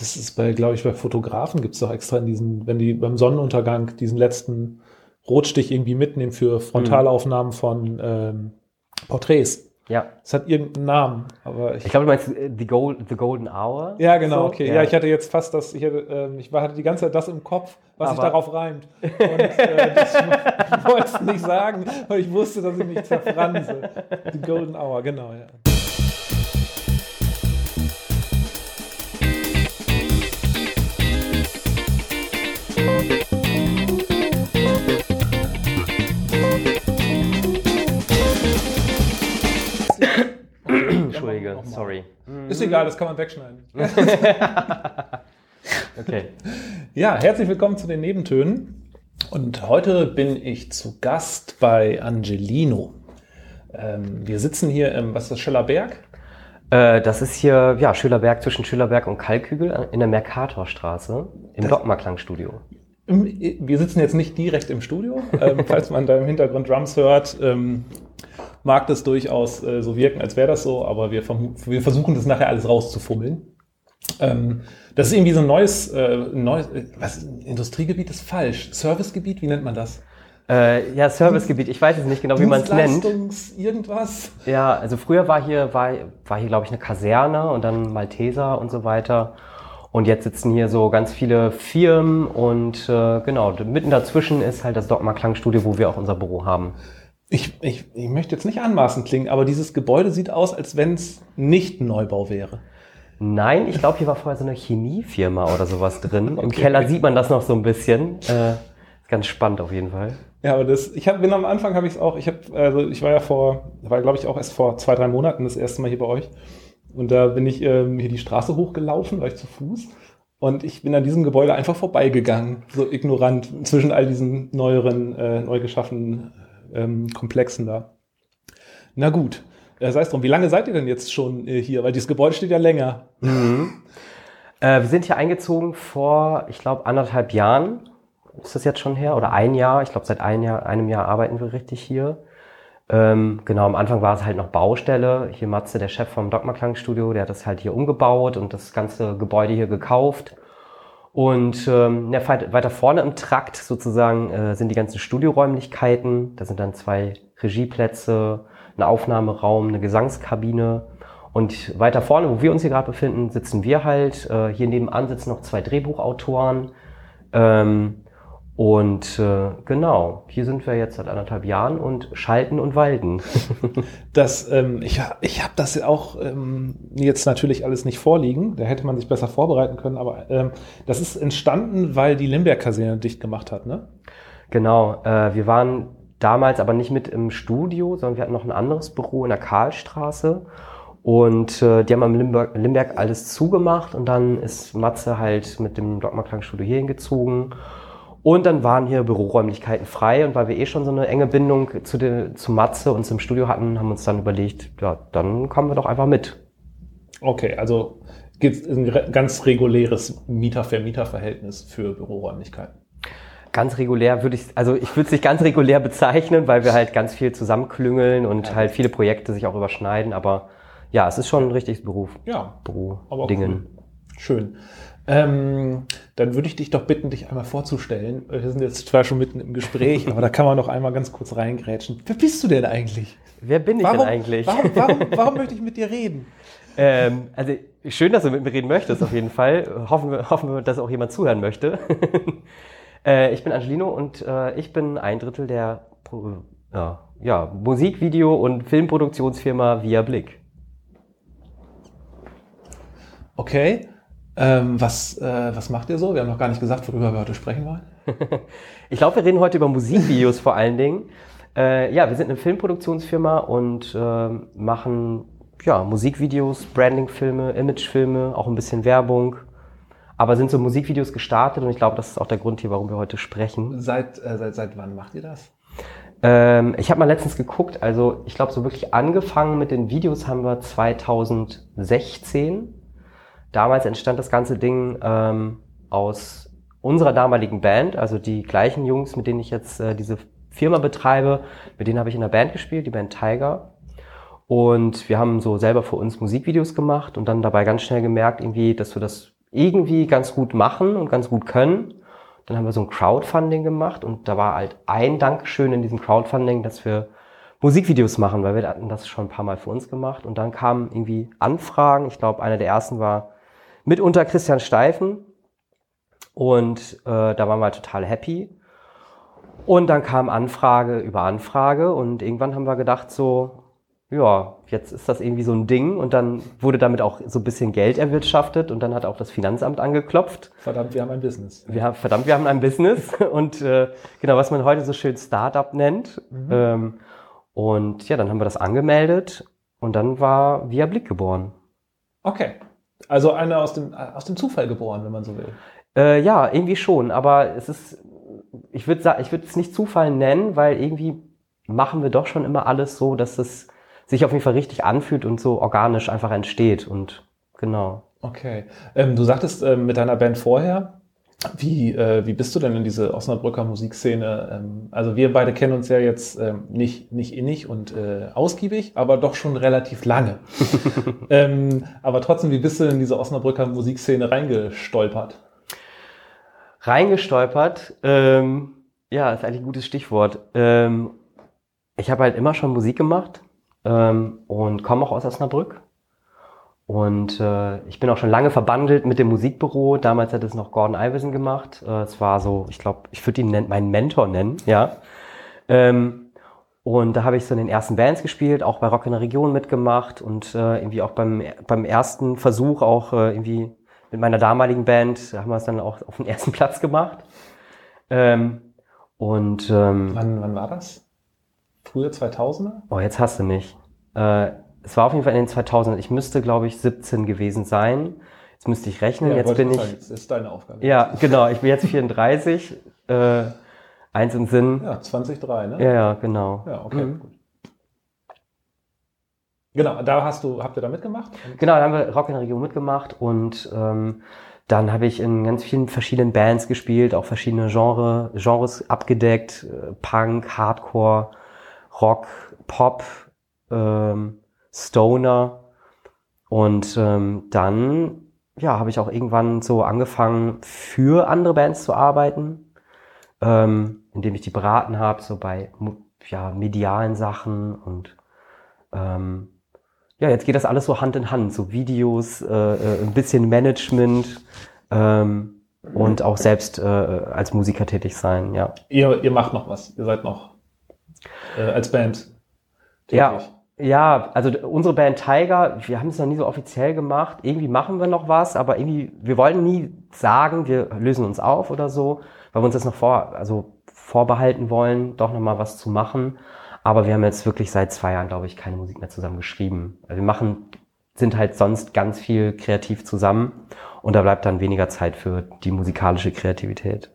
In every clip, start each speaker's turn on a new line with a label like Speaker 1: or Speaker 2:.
Speaker 1: das ist bei, glaube ich, bei Fotografen gibt es doch extra in diesen, wenn die beim Sonnenuntergang diesen letzten Rotstich irgendwie mitnehmen für Frontalaufnahmen von ähm, Porträts.
Speaker 2: Ja.
Speaker 1: Es hat irgendeinen Namen, aber ich.
Speaker 2: Ich glaube, du meinst äh, The, Gold, The Golden Hour?
Speaker 1: ja, genau,
Speaker 2: So?
Speaker 1: okay. Ja. ich hatte jetzt fast das, ich hatte, ähm, ich hatte die ganze Zeit das im Kopf, was sich
Speaker 2: Aber-
Speaker 1: darauf reimt. Und äh, das, ich wollte es nicht sagen, aber ich wusste, dass ich mich zerfranse. The Golden Hour, genau, ja.
Speaker 2: Entschuldige,
Speaker 1: Nochmal.
Speaker 2: sorry.
Speaker 1: Ist egal, das kann man wegschneiden.
Speaker 2: Okay.
Speaker 1: Ja, herzlich willkommen zu den Nebentönen. Und heute bin ich zu Gast bei Angelino. Ähm, wir sitzen hier im, was ist das, Schillerberg?
Speaker 2: Äh, das ist hier, ja, Schülerberg zwischen Schülerberg und Kalkhügel in der Mercatorstraße im Dogma-Klangstudio.
Speaker 1: Wir sitzen jetzt nicht direkt im Studio. Ähm, falls man da im Hintergrund Drums hört, ähm, mag das durchaus äh, so wirken, als wäre das so, aber wir, wir versuchen das nachher alles rauszufummeln. Ähm, das ist irgendwie so ein neues, äh, neues äh, was, Industriegebiet ist falsch. Servicegebiet, wie nennt man das?
Speaker 2: Äh, ja, Servicegebiet, ich weiß jetzt nicht genau, wie man es nennt.
Speaker 1: Irgendwas?
Speaker 2: Ja, also früher war hier, war, war hier, glaube ich, eine Kaserne und dann Malteser und so weiter. Und jetzt sitzen hier so ganz viele Firmen und äh, genau, mitten dazwischen ist halt das Dogma Klangstudio, wo wir auch unser Büro haben.
Speaker 1: Ich, ich, ich möchte jetzt nicht anmaßend klingen, aber dieses Gebäude sieht aus, als wenn es nicht ein Neubau wäre.
Speaker 2: Nein, ich glaube, hier war vorher so eine Chemiefirma oder sowas drin. Im Keller sieht man das noch so ein bisschen. Äh, ist ganz spannend auf jeden Fall.
Speaker 1: Ja, aber das, ich hab, bin am Anfang habe ich es auch, ich habe, also ich war ja vor, war glaube ich auch erst vor zwei, drei Monaten das erste Mal hier bei euch. Und da bin ich ähm, hier die Straße hochgelaufen, war ich zu Fuß. Und ich bin an diesem Gebäude einfach vorbeigegangen, so ignorant, zwischen all diesen neueren, äh, neu geschaffenen ähm, Komplexen da. Na gut, äh, sei es drum. Wie lange seid ihr denn jetzt schon äh, hier? Weil dieses Gebäude steht ja länger.
Speaker 2: Äh, wir sind hier eingezogen vor, ich glaube, anderthalb Jahren. Ist das jetzt schon her? Oder ein Jahr? Ich glaube, seit ein Jahr, einem Jahr arbeiten wir richtig hier. Ähm, genau, am Anfang war es halt noch Baustelle. Hier Matze, der Chef vom Dogma Klangstudio, der hat das halt hier umgebaut und das ganze Gebäude hier gekauft. Und ähm, ja, weit- weiter vorne im Trakt sozusagen äh, sind die ganzen Studioräumlichkeiten. Da sind dann zwei Regieplätze, ein Aufnahmeraum, eine Gesangskabine. Und weiter vorne, wo wir uns hier gerade befinden, sitzen wir halt. Äh, hier nebenan sitzen noch zwei Drehbuchautoren. Ähm, und äh, genau, hier sind wir jetzt seit anderthalb Jahren und schalten und walten.
Speaker 1: Das, ähm, ich ich habe das auch ähm, jetzt natürlich alles nicht vorliegen. Da hätte man sich besser vorbereiten können. Aber ähm, das ist entstanden, weil die Limberg-Kaserne dicht gemacht hat, ne?
Speaker 2: Genau, äh, wir waren damals aber nicht mit im Studio, sondern wir hatten noch ein anderes Büro in der Karlstraße. Und äh, die haben am Limberg, Limberg alles zugemacht und dann ist Matze halt mit dem Dogma Klangstudio hier hingezogen. Und dann waren hier Büroräumlichkeiten frei und weil wir eh schon so eine enge Bindung zu, der, zu Matze und zum Studio hatten, haben wir uns dann überlegt, ja, dann kommen wir doch einfach mit.
Speaker 1: Okay, also gibt es ein ganz reguläres Mieter-Vermieter-Verhältnis für Büroräumlichkeiten.
Speaker 2: Ganz regulär würde ich, also ich würde es nicht ganz regulär bezeichnen, weil wir halt ganz viel zusammenklüngeln und halt viele Projekte sich auch überschneiden, aber ja, es ist schon ein richtiges Beruf,
Speaker 1: Ja,
Speaker 2: Büro,
Speaker 1: Aber
Speaker 2: Dingen.
Speaker 1: schön. Ähm, dann würde ich dich doch bitten, dich einmal vorzustellen. Wir sind jetzt zwar schon mitten im Gespräch, aber da kann man noch einmal ganz kurz reingrätschen. Wer bist du denn eigentlich?
Speaker 2: Wer bin ich
Speaker 1: Warum,
Speaker 2: denn eigentlich?
Speaker 1: Warum, warum, warum möchte ich mit dir reden?
Speaker 2: Ähm, also schön, dass du mit mir reden möchtest, auf jeden Fall. Hoffen wir, hoffen wir dass auch jemand zuhören möchte. äh, ich bin Angelino und äh, ich bin ein Drittel der Pro ja, ja, Musikvideo- und Filmproduktionsfirma Via Blick.
Speaker 1: Okay. Ähm, was, äh, was macht ihr so? Wir haben noch gar nicht gesagt, worüber wir heute sprechen wollen.
Speaker 2: Ich glaube, wir reden heute über Musikvideos vor allen Dingen. Äh, ja, wir sind eine Filmproduktionsfirma und ähm, machen ja, Musikvideos, Brandingfilme, Imagefilme, auch ein bisschen Werbung. Aber sind so Musikvideos gestartet und ich glaube, das ist auch der Grund hier, warum wir heute sprechen.
Speaker 1: Seit, äh, seit, seit wann macht ihr das?
Speaker 2: Ähm, ich habe mal letztens geguckt, also ich glaube, so wirklich angefangen mit den Videos haben wir 2016. Damals entstand das ganze Ding ähm, aus unserer damaligen Band, also die gleichen Jungs, mit denen ich jetzt äh, diese Firma betreibe, mit denen habe ich in der Band gespielt, die Band Tiger. Und wir haben so selber für uns Musikvideos gemacht und dann dabei ganz schnell gemerkt, irgendwie, dass wir das irgendwie ganz gut machen und ganz gut können. Dann haben wir so ein Crowdfunding gemacht und da war halt ein Dankeschön in diesem Crowdfunding, dass wir Musikvideos machen, weil wir hatten das schon ein paar Mal für uns gemacht. Und dann kamen irgendwie Anfragen. Ich glaube, einer der ersten war mitunter Christian Steifen. Und äh, da waren wir total happy. Und dann kam Anfrage über Anfrage und irgendwann haben wir gedacht so, ja, jetzt ist das irgendwie so ein Ding und dann wurde damit auch so ein bisschen Geld erwirtschaftet und dann hat auch das Finanzamt angeklopft.
Speaker 1: Verdammt, wir haben ein Business.
Speaker 2: Wir haben, verdammt, wir haben ein Business und äh, genau, was man heute so schön Startup nennt. Mhm. Ähm, und ja, dann haben wir das angemeldet und dann war Via Blick geboren.
Speaker 1: Okay. Also einer aus dem, aus dem Zufall geboren, wenn man so will.
Speaker 2: Äh, ja, irgendwie schon, aber es ist, ich würde sagen, ich würde es nicht Zufall nennen, weil irgendwie machen wir doch schon immer alles so, dass es sich auf jeden Fall richtig anfühlt und so organisch einfach entsteht und genau.
Speaker 1: Okay. Ähm, du sagtest ähm, mit deiner Band vorher, wie, äh, wie bist du denn in diese Osnabrücker Musikszene? Ähm, also wir beide kennen uns ja jetzt ähm, nicht, nicht innig und äh, ausgiebig, aber doch schon relativ lange. ähm, aber trotzdem, wie bist du in diese Osnabrücker Musikszene reingestolpert?
Speaker 2: Reingestolpert, ähm, ja, ist eigentlich ein gutes Stichwort. Ähm, ich habe halt immer schon Musik gemacht ähm, und komme auch aus Osnabrück. Und äh, ich bin auch schon lange verbandelt mit dem Musikbüro. Damals hat es noch Gordon Iverson gemacht. Äh, es war so, ich glaube, ich würde ihn meinen Mentor nennen, ja. Ähm, und da habe ich so in den ersten Bands gespielt, auch bei Rock in der Region mitgemacht und äh, irgendwie auch beim, beim ersten Versuch auch äh, irgendwie mit meiner damaligen Band haben wir es dann auch auf den ersten Platz gemacht. Ähm, und ähm,
Speaker 1: wann, wann war das? Frühe 2000er?
Speaker 2: Oh, jetzt hast du mich. Äh, es war auf jeden Fall in den 2000 Ich müsste, glaube ich, 17 gewesen sein. Jetzt müsste ich rechnen. Ja, jetzt bin ich. Sagen,
Speaker 1: jetzt ist deine Aufgabe.
Speaker 2: Ja, genau. Ich bin jetzt 34. äh, eins im Sinn.
Speaker 1: Ja, 2003, ne?
Speaker 2: Ja, ja, genau.
Speaker 1: Ja, okay, mhm. gut. Genau, da hast du, habt ihr da mitgemacht?
Speaker 2: Genau, da haben wir Rock in der Region mitgemacht und ähm, dann habe ich in ganz vielen verschiedenen Bands gespielt, auch verschiedene Genre, Genres abgedeckt, äh, Punk, Hardcore, Rock, Pop, ähm, Stoner. Und ähm, dann ja, habe ich auch irgendwann so angefangen, für andere Bands zu arbeiten, ähm, indem ich die beraten habe, so bei ja, medialen Sachen und ähm, ja, jetzt geht das alles so Hand in Hand, so Videos, äh, äh, ein bisschen Management ähm, und auch selbst äh, als Musiker tätig sein, ja.
Speaker 1: Ihr, ihr macht noch was, ihr seid noch äh, als Band
Speaker 2: tätig. Ja, ja, also unsere Band Tiger, wir haben es noch nie so offiziell gemacht. Irgendwie machen wir noch was, aber irgendwie, wir wollten nie sagen, wir lösen uns auf oder so, weil wir uns das noch vor, also vorbehalten wollen, doch nochmal was zu machen. Aber wir haben jetzt wirklich seit zwei Jahren, glaube ich, keine Musik mehr zusammen geschrieben. Also wir machen, sind halt sonst ganz viel kreativ zusammen und da bleibt dann weniger Zeit für die musikalische Kreativität.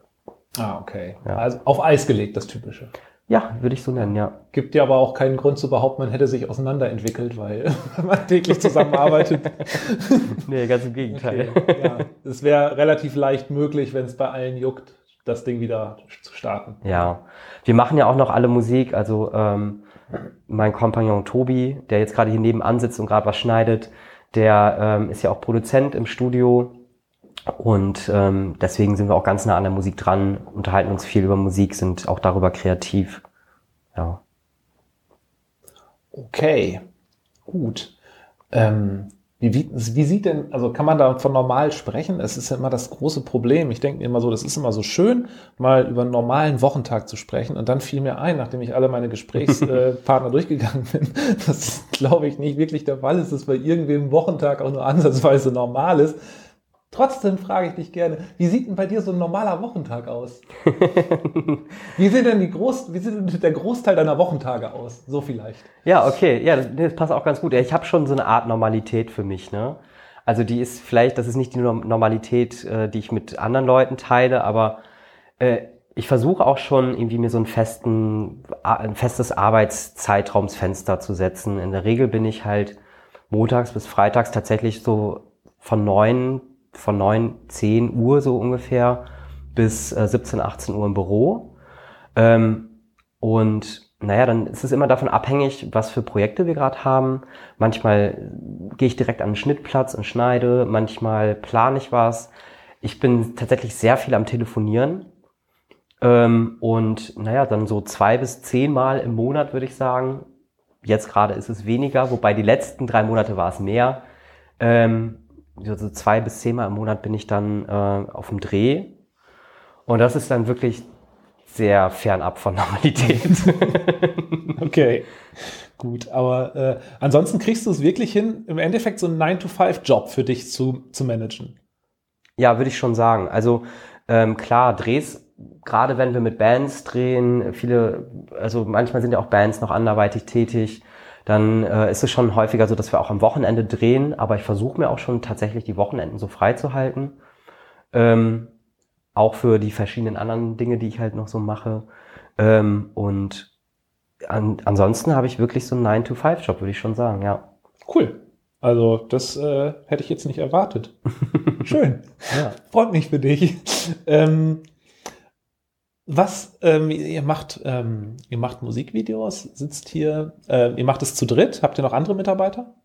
Speaker 1: Ah, okay. Ja. Also auf Eis gelegt, das Typische.
Speaker 2: Ja, würde ich so nennen, ja.
Speaker 1: Gibt ja aber auch keinen Grund zu behaupten, man hätte sich auseinanderentwickelt, weil man täglich zusammenarbeitet.
Speaker 2: nee, ganz im Gegenteil.
Speaker 1: Okay, ja. Es wäre relativ leicht möglich, wenn es bei allen juckt, das Ding wieder zu starten.
Speaker 2: Ja, wir machen ja auch noch alle Musik. Also ähm, mein Kompagnon Tobi, der jetzt gerade hier nebenan sitzt und gerade was schneidet, der ähm, ist ja auch Produzent im Studio und ähm, deswegen sind wir auch ganz nah an der Musik dran, unterhalten uns viel über Musik, sind auch darüber kreativ. Ja.
Speaker 1: Okay, gut. Ähm, wie, wie, wie sieht denn, also kann man da von normal sprechen? Es ist ja immer das große Problem. Ich denke mir immer so, das ist immer so schön, mal über einen normalen Wochentag zu sprechen. Und dann fiel mir ein, nachdem ich alle meine Gesprächspartner durchgegangen bin, dass, glaube ich, nicht wirklich der Fall ist, dass bei irgendwem Wochentag auch nur ansatzweise normal ist. Trotzdem frage ich dich gerne, wie sieht denn bei dir so ein normaler Wochentag aus? wie sieht denn die Groß, wie sieht denn der Großteil deiner Wochentage aus? So vielleicht.
Speaker 2: Ja, okay, ja, das passt auch ganz gut. Ich habe schon so eine Art Normalität für mich, ne? Also die ist vielleicht, das ist nicht die Normalität, äh, die ich mit anderen Leuten teile, aber äh, ich versuche auch schon irgendwie mir so einen festen, ein festes Arbeitszeitraumsfenster zu setzen. In der Regel bin ich halt montags bis freitags tatsächlich so von neun von 9, 10 Uhr so ungefähr bis äh, 17, 18 Uhr im Büro. Ähm, und naja, dann ist es immer davon abhängig, was für Projekte wir gerade haben. Manchmal gehe ich direkt an den Schnittplatz und schneide, manchmal plane ich was. Ich bin tatsächlich sehr viel am Telefonieren. Ähm, und naja, dann so zwei bis zehn Mal im Monat würde ich sagen. Jetzt gerade ist es weniger, wobei die letzten drei Monate war es mehr. Ähm, so zwei bis zehn Mal im Monat bin ich dann äh, auf dem Dreh. Und das ist dann wirklich sehr fernab von Normalität.
Speaker 1: okay, gut. Aber äh, ansonsten kriegst du es wirklich hin, im Endeffekt so einen 9-to-5-Job für dich zu, zu managen.
Speaker 2: Ja, würde ich schon sagen. Also ähm, klar, Drehs, gerade wenn wir mit Bands drehen, viele, also manchmal sind ja auch Bands noch anderweitig tätig, dann äh, ist es schon häufiger so, dass wir auch am Wochenende drehen, aber ich versuche mir auch schon tatsächlich die Wochenenden so frei zu halten. Ähm, auch für die verschiedenen anderen Dinge, die ich halt noch so mache. Ähm, und an, ansonsten habe ich wirklich so einen 9-to-5-Job, würde ich schon sagen, ja.
Speaker 1: Cool. Also das äh, hätte ich jetzt nicht erwartet. Schön. ja. Freut mich für dich. Ähm, was, ähm, ihr macht, ähm, ihr macht Musikvideos, sitzt hier, äh, ihr macht es zu dritt, habt ihr noch andere Mitarbeiter?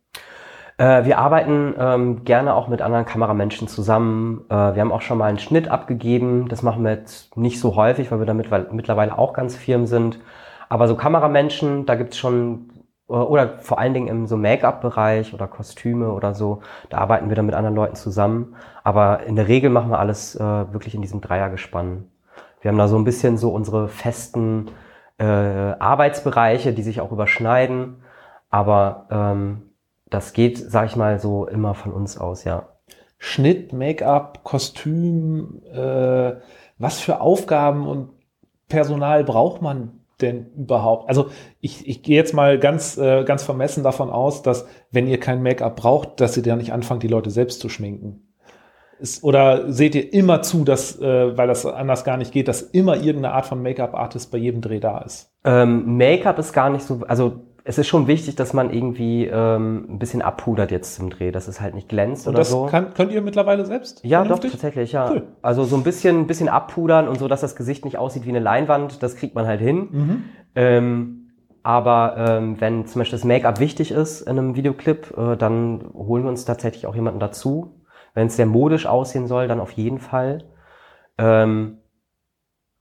Speaker 2: Äh, wir arbeiten ähm, gerne auch mit anderen Kameramenschen zusammen. Äh, wir haben auch schon mal einen Schnitt abgegeben. Das machen wir jetzt nicht so häufig, weil wir damit mittlerweile auch ganz firm sind. Aber so Kameramenschen, da gibt's schon, äh, oder vor allen Dingen im so Make-up-Bereich oder Kostüme oder so, da arbeiten wir dann mit anderen Leuten zusammen. Aber in der Regel machen wir alles äh, wirklich in diesem Dreiergespann. Wir haben da so ein bisschen so unsere festen äh, Arbeitsbereiche, die sich auch überschneiden. Aber ähm, das geht, sag ich mal, so immer von uns aus, ja.
Speaker 1: Schnitt, Make-up, Kostüm, äh, was für Aufgaben und Personal braucht man denn überhaupt? Also ich, ich gehe jetzt mal ganz, äh, ganz vermessen davon aus, dass wenn ihr kein Make-up braucht, dass ihr dann nicht anfangt, die Leute selbst zu schminken. Ist, oder seht ihr immer zu, dass, äh, weil das anders gar nicht geht, dass immer irgendeine Art von Make-up-Artist bei jedem Dreh da ist?
Speaker 2: Ähm, Make-up ist gar nicht so, also es ist schon wichtig, dass man irgendwie ähm, ein bisschen abpudert jetzt zum Dreh, dass es halt nicht glänzt und oder das so.
Speaker 1: Kann, könnt ihr mittlerweile selbst?
Speaker 2: Ja, vernünftig? doch, tatsächlich, ja. Cool. Also so ein bisschen, ein bisschen abpudern und so, dass das Gesicht nicht aussieht wie eine Leinwand, das kriegt man halt hin. Mhm. Ähm, aber ähm, wenn zum Beispiel das Make-up wichtig ist in einem Videoclip, äh, dann holen wir uns tatsächlich auch jemanden dazu. Wenn es sehr modisch aussehen soll, dann auf jeden Fall. Ähm,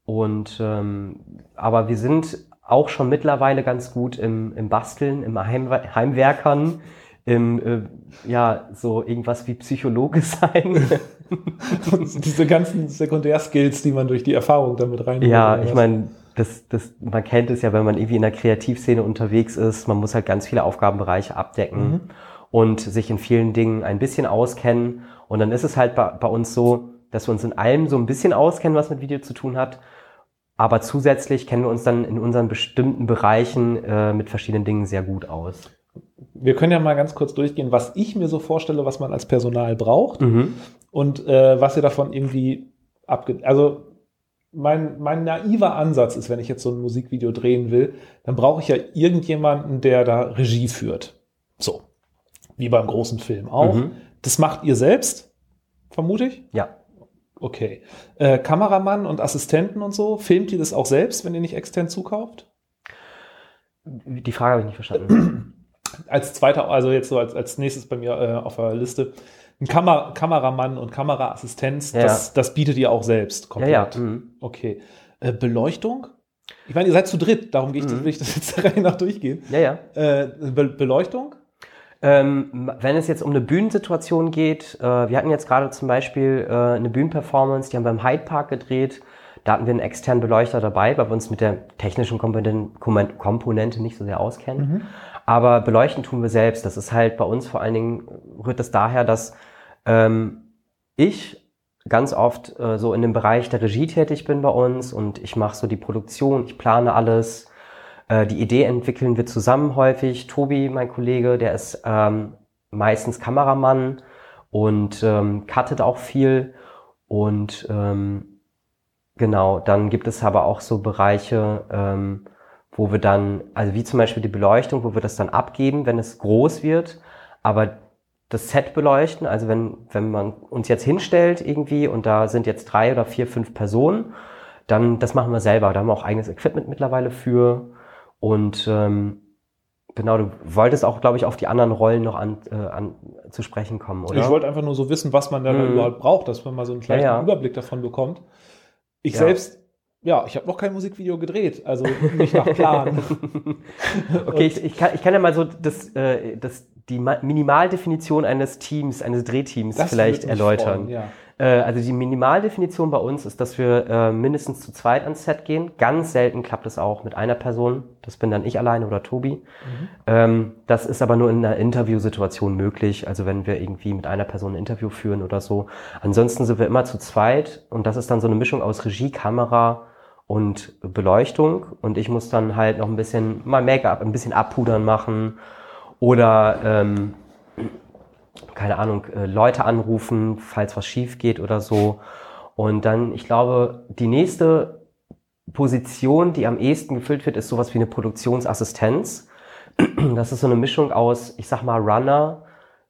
Speaker 2: und ähm, aber wir sind auch schon mittlerweile ganz gut im, im Basteln, im Heim, Heimwerkern, im, äh, ja, so irgendwas wie Psychologe sein.
Speaker 1: diese ganzen Sekundärskills, die man durch die Erfahrung damit rein.
Speaker 2: Ja, ich meine, das, das, man kennt es ja, wenn man irgendwie in der Kreativszene unterwegs ist, man muss halt ganz viele Aufgabenbereiche abdecken mhm. und sich in vielen Dingen ein bisschen auskennen. Und dann ist es halt bei, bei uns so, dass wir uns in allem so ein bisschen auskennen, was mit Video zu tun hat aber zusätzlich kennen wir uns dann in unseren bestimmten Bereichen äh, mit verschiedenen Dingen sehr gut aus.
Speaker 1: Wir können ja mal ganz kurz durchgehen, was ich mir so vorstelle, was man als Personal braucht mhm. und äh, was ihr davon irgendwie abge... Also mein, mein naiver Ansatz ist, wenn ich jetzt so ein Musikvideo drehen will, dann brauche ich ja irgendjemanden, der da Regie führt. So. Wie beim großen Film auch. Mhm. Das macht ihr selbst, vermute ich?
Speaker 2: Ja.
Speaker 1: Okay. Äh, Kameramann und Assistenten und so, filmt ihr das auch selbst, wenn ihr nicht extern zukauft?
Speaker 2: Die Frage habe ich nicht verstanden.
Speaker 1: Als zweiter, also jetzt so als, als nächstes bei mir äh, auf der Liste, ein Kamer Kameramann und Kameraassistenz, ja. das, das bietet ihr auch selbst
Speaker 2: komplett. Ja, ja. Mhm.
Speaker 1: Okay. Äh, Beleuchtung? Ich meine, ihr seid zu dritt, darum gehe ich, mhm. will ich das jetzt Reihe nach durchgehen.
Speaker 2: Ja, ja.
Speaker 1: Äh, Be Beleuchtung?
Speaker 2: Ähm, wenn es jetzt um eine Bühnensituation geht, äh, wir hatten jetzt gerade zum Beispiel äh, eine Bühnenperformance, die haben wir im Hyde Park gedreht. Da hatten wir einen externen Beleuchter dabei, weil wir uns mit der technischen Komponente nicht so sehr auskennen. Mhm. Aber beleuchten tun wir selbst. Das ist halt bei uns vor allen Dingen, rührt das daher, dass ähm, ich ganz oft äh, so in dem Bereich der Regie tätig bin bei uns und ich mache so die Produktion, ich plane alles, äh, die Idee entwickeln wir zusammen häufig. Tobi, mein Kollege, der ist ähm, meistens Kameramann und ähm, cuttet auch viel. Und ähm, genau, dann gibt es aber auch so Bereiche, ähm, wo wir dann, also wie zum Beispiel die Beleuchtung, wo wir das dann abgeben, wenn es groß wird, aber das Set beleuchten, also wenn, wenn man uns jetzt hinstellt irgendwie und da sind jetzt drei oder vier, fünf Personen, dann das machen wir selber. Da haben wir auch eigenes Equipment mittlerweile für Und ähm, genau, du wolltest auch, glaube ich, auf die anderen Rollen noch an, äh, an zu sprechen kommen, oder?
Speaker 1: Ich wollte einfach nur so wissen, was man da
Speaker 2: Mhm.
Speaker 1: überhaupt braucht, dass man mal so einen kleinen
Speaker 2: Ja, ja.
Speaker 1: Überblick davon bekommt. Ich
Speaker 2: Ja.
Speaker 1: selbst, ja, ich habe noch kein Musikvideo gedreht, also nicht nach Plan.
Speaker 2: Okay, ich, ich, kann, ich kann ja mal so das, äh, das, die Ma- Minimaldefinition eines Teams, eines Drehteams
Speaker 1: Das
Speaker 2: vielleicht erläutern.
Speaker 1: freuen, ja.
Speaker 2: Äh, also die Minimaldefinition bei uns ist, dass wir äh, mindestens zu zweit ans Set gehen. Ganz selten klappt es auch mit einer Person. Das bin dann ich alleine oder Tobi. Ähm, das ist aber nur in einer Interviewsituation möglich. Also wenn wir irgendwie mit einer Person ein Interview führen oder so. Ansonsten sind wir immer zu zweit und das ist dann so eine Mischung aus Regie, Kamera und Beleuchtung. Und ich muss dann halt noch ein bisschen mal Make-up, ein bisschen abpudern machen oder ähm, keine Ahnung, äh, Leute anrufen, falls was schief geht oder so. Und dann, ich glaube, die nächste Position, die am ehesten gefüllt wird, ist sowas wie eine Produktionsassistenz. Das ist so eine Mischung aus, ich sag mal, Runner,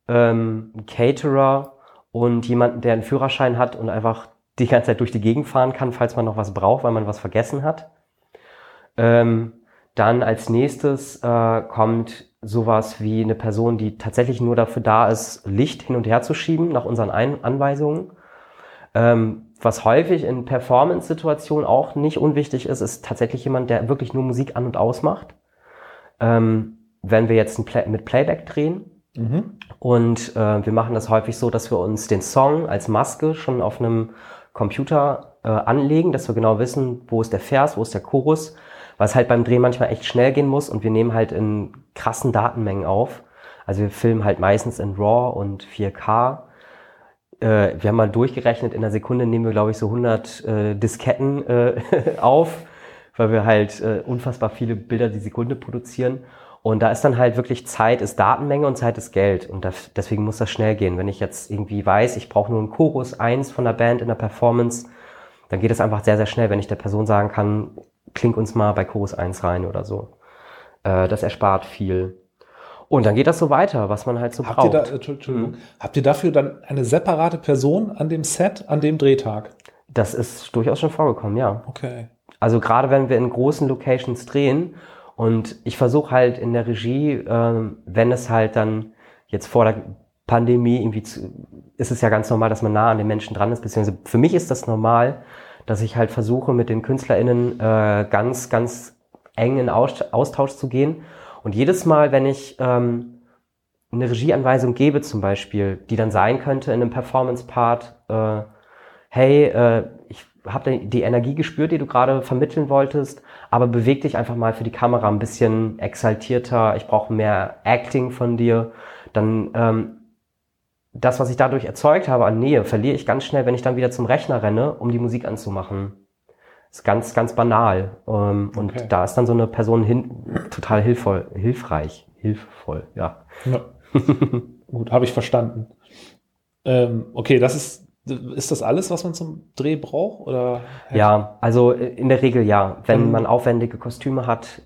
Speaker 2: ähm, Caterer und jemanden, der einen Führerschein hat und einfach die ganze Zeit durch die Gegend fahren kann, falls man noch was braucht, weil man was vergessen hat. Ähm, dann als nächstes äh, kommt sowas wie eine Person, die tatsächlich nur dafür da ist, Licht hin und her zu schieben nach unseren Ein Anweisungen. Ähm, was häufig in Performance-Situationen auch nicht unwichtig ist, ist tatsächlich jemand, der wirklich nur Musik an und ausmacht. Ähm, wenn wir jetzt Play mit Playback drehen,
Speaker 1: Mhm.
Speaker 2: und äh, wir machen das häufig so, dass wir uns den Song als Maske schon auf einem Computer äh, anlegen, dass wir genau wissen, wo ist der Vers, wo ist der Chorus, es halt beim Dreh manchmal echt schnell gehen muss und wir nehmen halt in krassen Datenmengen auf. Also wir filmen halt meistens in RAW und 4K. Äh, wir haben mal durchgerechnet, in einer Sekunde nehmen wir, glaube ich, so 100 äh, Disketten äh, auf, weil wir halt äh, unfassbar viele Bilder die Sekunde produzieren. Und da ist dann halt wirklich Zeit ist Datenmenge und Zeit ist Geld. Und das, deswegen muss das schnell gehen. Wenn ich jetzt irgendwie weiß, ich brauche nur einen Chorus eins von der Band in der Performance, dann geht es einfach sehr, sehr schnell, wenn ich der Person sagen kann, klink uns mal bei Chorus eins rein oder so. Äh, das erspart viel. Und dann geht das so weiter, was man halt so
Speaker 1: Habt ihr,
Speaker 2: braucht.
Speaker 1: da, äh, Entschuldigung, habt ihr dafür dann eine separate Person an dem Set, an dem Drehtag?
Speaker 2: Das ist durchaus schon vorgekommen, ja.
Speaker 1: Okay.
Speaker 2: Also gerade wenn wir in großen Locations drehen und ich versuche halt in der Regie, ähm, wenn es halt dann jetzt vor der Pandemie irgendwie zu, ist es ja ganz normal, dass man nah an den Menschen dran ist, beziehungsweise für mich ist das normal, dass ich halt versuche, mit den KünstlerInnen äh, ganz, ganz eng in Aus Austausch zu gehen. Und jedes Mal, wenn ich ähm, eine Regieanweisung gebe zum Beispiel, die dann sein könnte in einem Performance-Part, äh, hey, äh, ich habe die Energie gespürt, die du gerade vermitteln wolltest, aber beweg dich einfach mal für die Kamera ein bisschen exaltierter, ich brauche mehr Acting von dir, dann ähm, das, was ich dadurch erzeugt habe an Nähe, verliere ich ganz schnell, wenn ich dann wieder zum Rechner renne, um die Musik anzumachen. ist ganz, ganz banal. Ähm, Und
Speaker 1: Okay.
Speaker 2: da ist dann so eine Person hin, total hilfvoll, hilfreich, hilfvoll, ja.
Speaker 1: Ja. Gut, habe ich verstanden. Ähm, okay, das ist, ist das alles, was man zum Dreh braucht? Oder
Speaker 2: Ja, also äh, in der Regel ja. Wenn
Speaker 1: Ähm.
Speaker 2: man aufwendige Kostüme hat,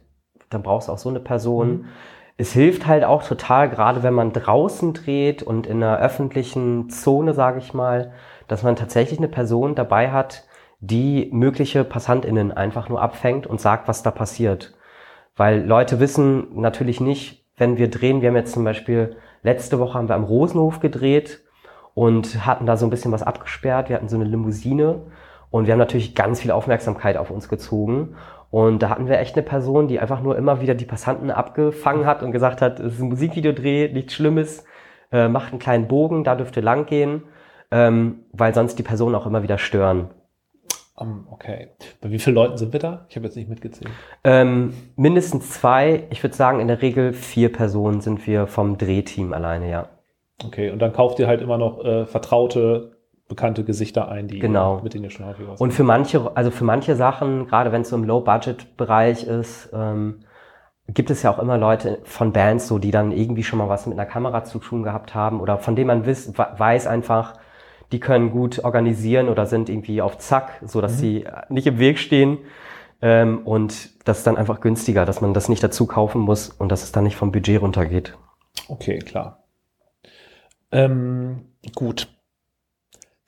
Speaker 2: dann brauchst du auch so eine Person.
Speaker 1: Mhm.
Speaker 2: Es hilft halt auch total, gerade wenn man draußen dreht und in einer öffentlichen Zone, sage ich mal, dass man tatsächlich eine Person dabei hat, die mögliche PassantInnen einfach nur abfängt und sagt, was da passiert. Weil Leute wissen natürlich nicht, wenn wir drehen, wir haben jetzt zum Beispiel, letzte Woche haben wir am Rosenhof gedreht und hatten da so ein bisschen was abgesperrt. Wir hatten so eine Limousine und wir haben natürlich ganz viel Aufmerksamkeit auf uns gezogen. Und da hatten wir echt eine Person, die einfach nur immer wieder die Passanten abgefangen hat und gesagt hat, es ist ein Musikvideodreh, nichts Schlimmes, äh, macht einen kleinen Bogen, da dürfte lang gehen, ähm, weil sonst die Personen auch immer wieder stören.
Speaker 1: Ähm, okay. Bei wie vielen Leuten sind wir da? Ich habe jetzt nicht mitgezählt.
Speaker 2: Ähm, mindestens zwei, ich würde sagen in der Regel vier Personen sind wir vom Drehteam alleine, ja.
Speaker 1: Okay, und dann kauft ihr halt immer noch äh, vertraute, bekannte Gesichter ein, die
Speaker 2: Genau.
Speaker 1: mit denen ihr schon häufig was
Speaker 2: Und für manche, also für manche Sachen, gerade wenn es so im Low-Budget-Bereich ist, ähm, gibt es ja auch immer Leute von Bands, so die dann irgendwie schon mal was mit einer Kamera zu tun gehabt haben oder von denen man wiss, we- weiß einfach, die können gut organisieren oder sind irgendwie auf Zack, so dass sie nicht im Weg stehen. Ähm, und das ist dann einfach günstiger, dass man das nicht dazu kaufen muss und dass es dann nicht vom Budget runtergeht.
Speaker 1: Okay, klar. Ähm, gut.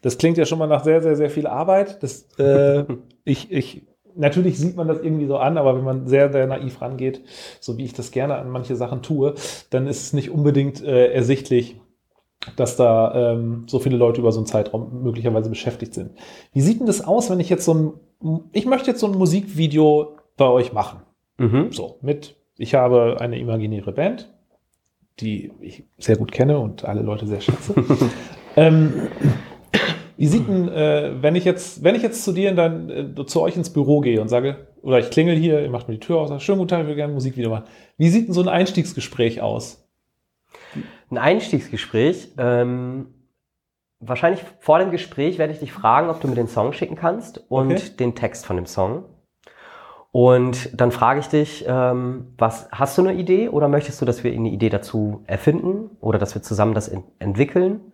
Speaker 1: Das klingt ja schon mal nach sehr, sehr, sehr viel Arbeit. Das, äh, ich, ich natürlich sieht man das irgendwie so an, aber wenn man sehr, sehr naiv rangeht, so wie ich das gerne an manche Sachen tue, dann ist es nicht unbedingt äh, ersichtlich, dass da ähm, so viele Leute über so einen Zeitraum möglicherweise beschäftigt sind. Wie sieht denn das aus, wenn ich jetzt so ein, ich möchte jetzt so ein Musikvideo bei euch machen? Mhm. So, mit, ich habe eine imaginäre Band, die ich sehr gut kenne und alle Leute sehr schätze. ähm, wie sieht denn, äh, wenn ich jetzt, wenn ich jetzt zu dir dein, äh, zu euch ins Büro gehe und sage, oder ich klingel hier, ihr macht mir die Tür auf, sage, schönen guten Tag, ich will gerne ein Musikvideo machen. Wie sieht denn so ein Einstiegsgespräch aus?
Speaker 2: Ein Einstiegsgespräch, ähm, wahrscheinlich vor dem Gespräch werde ich dich fragen, ob du mir den Song schicken kannst und okay. den Text von dem Song. Und dann frage ich dich, ähm, was hast du eine Idee oder möchtest du, dass wir eine Idee dazu erfinden oder dass wir zusammen das entwickeln?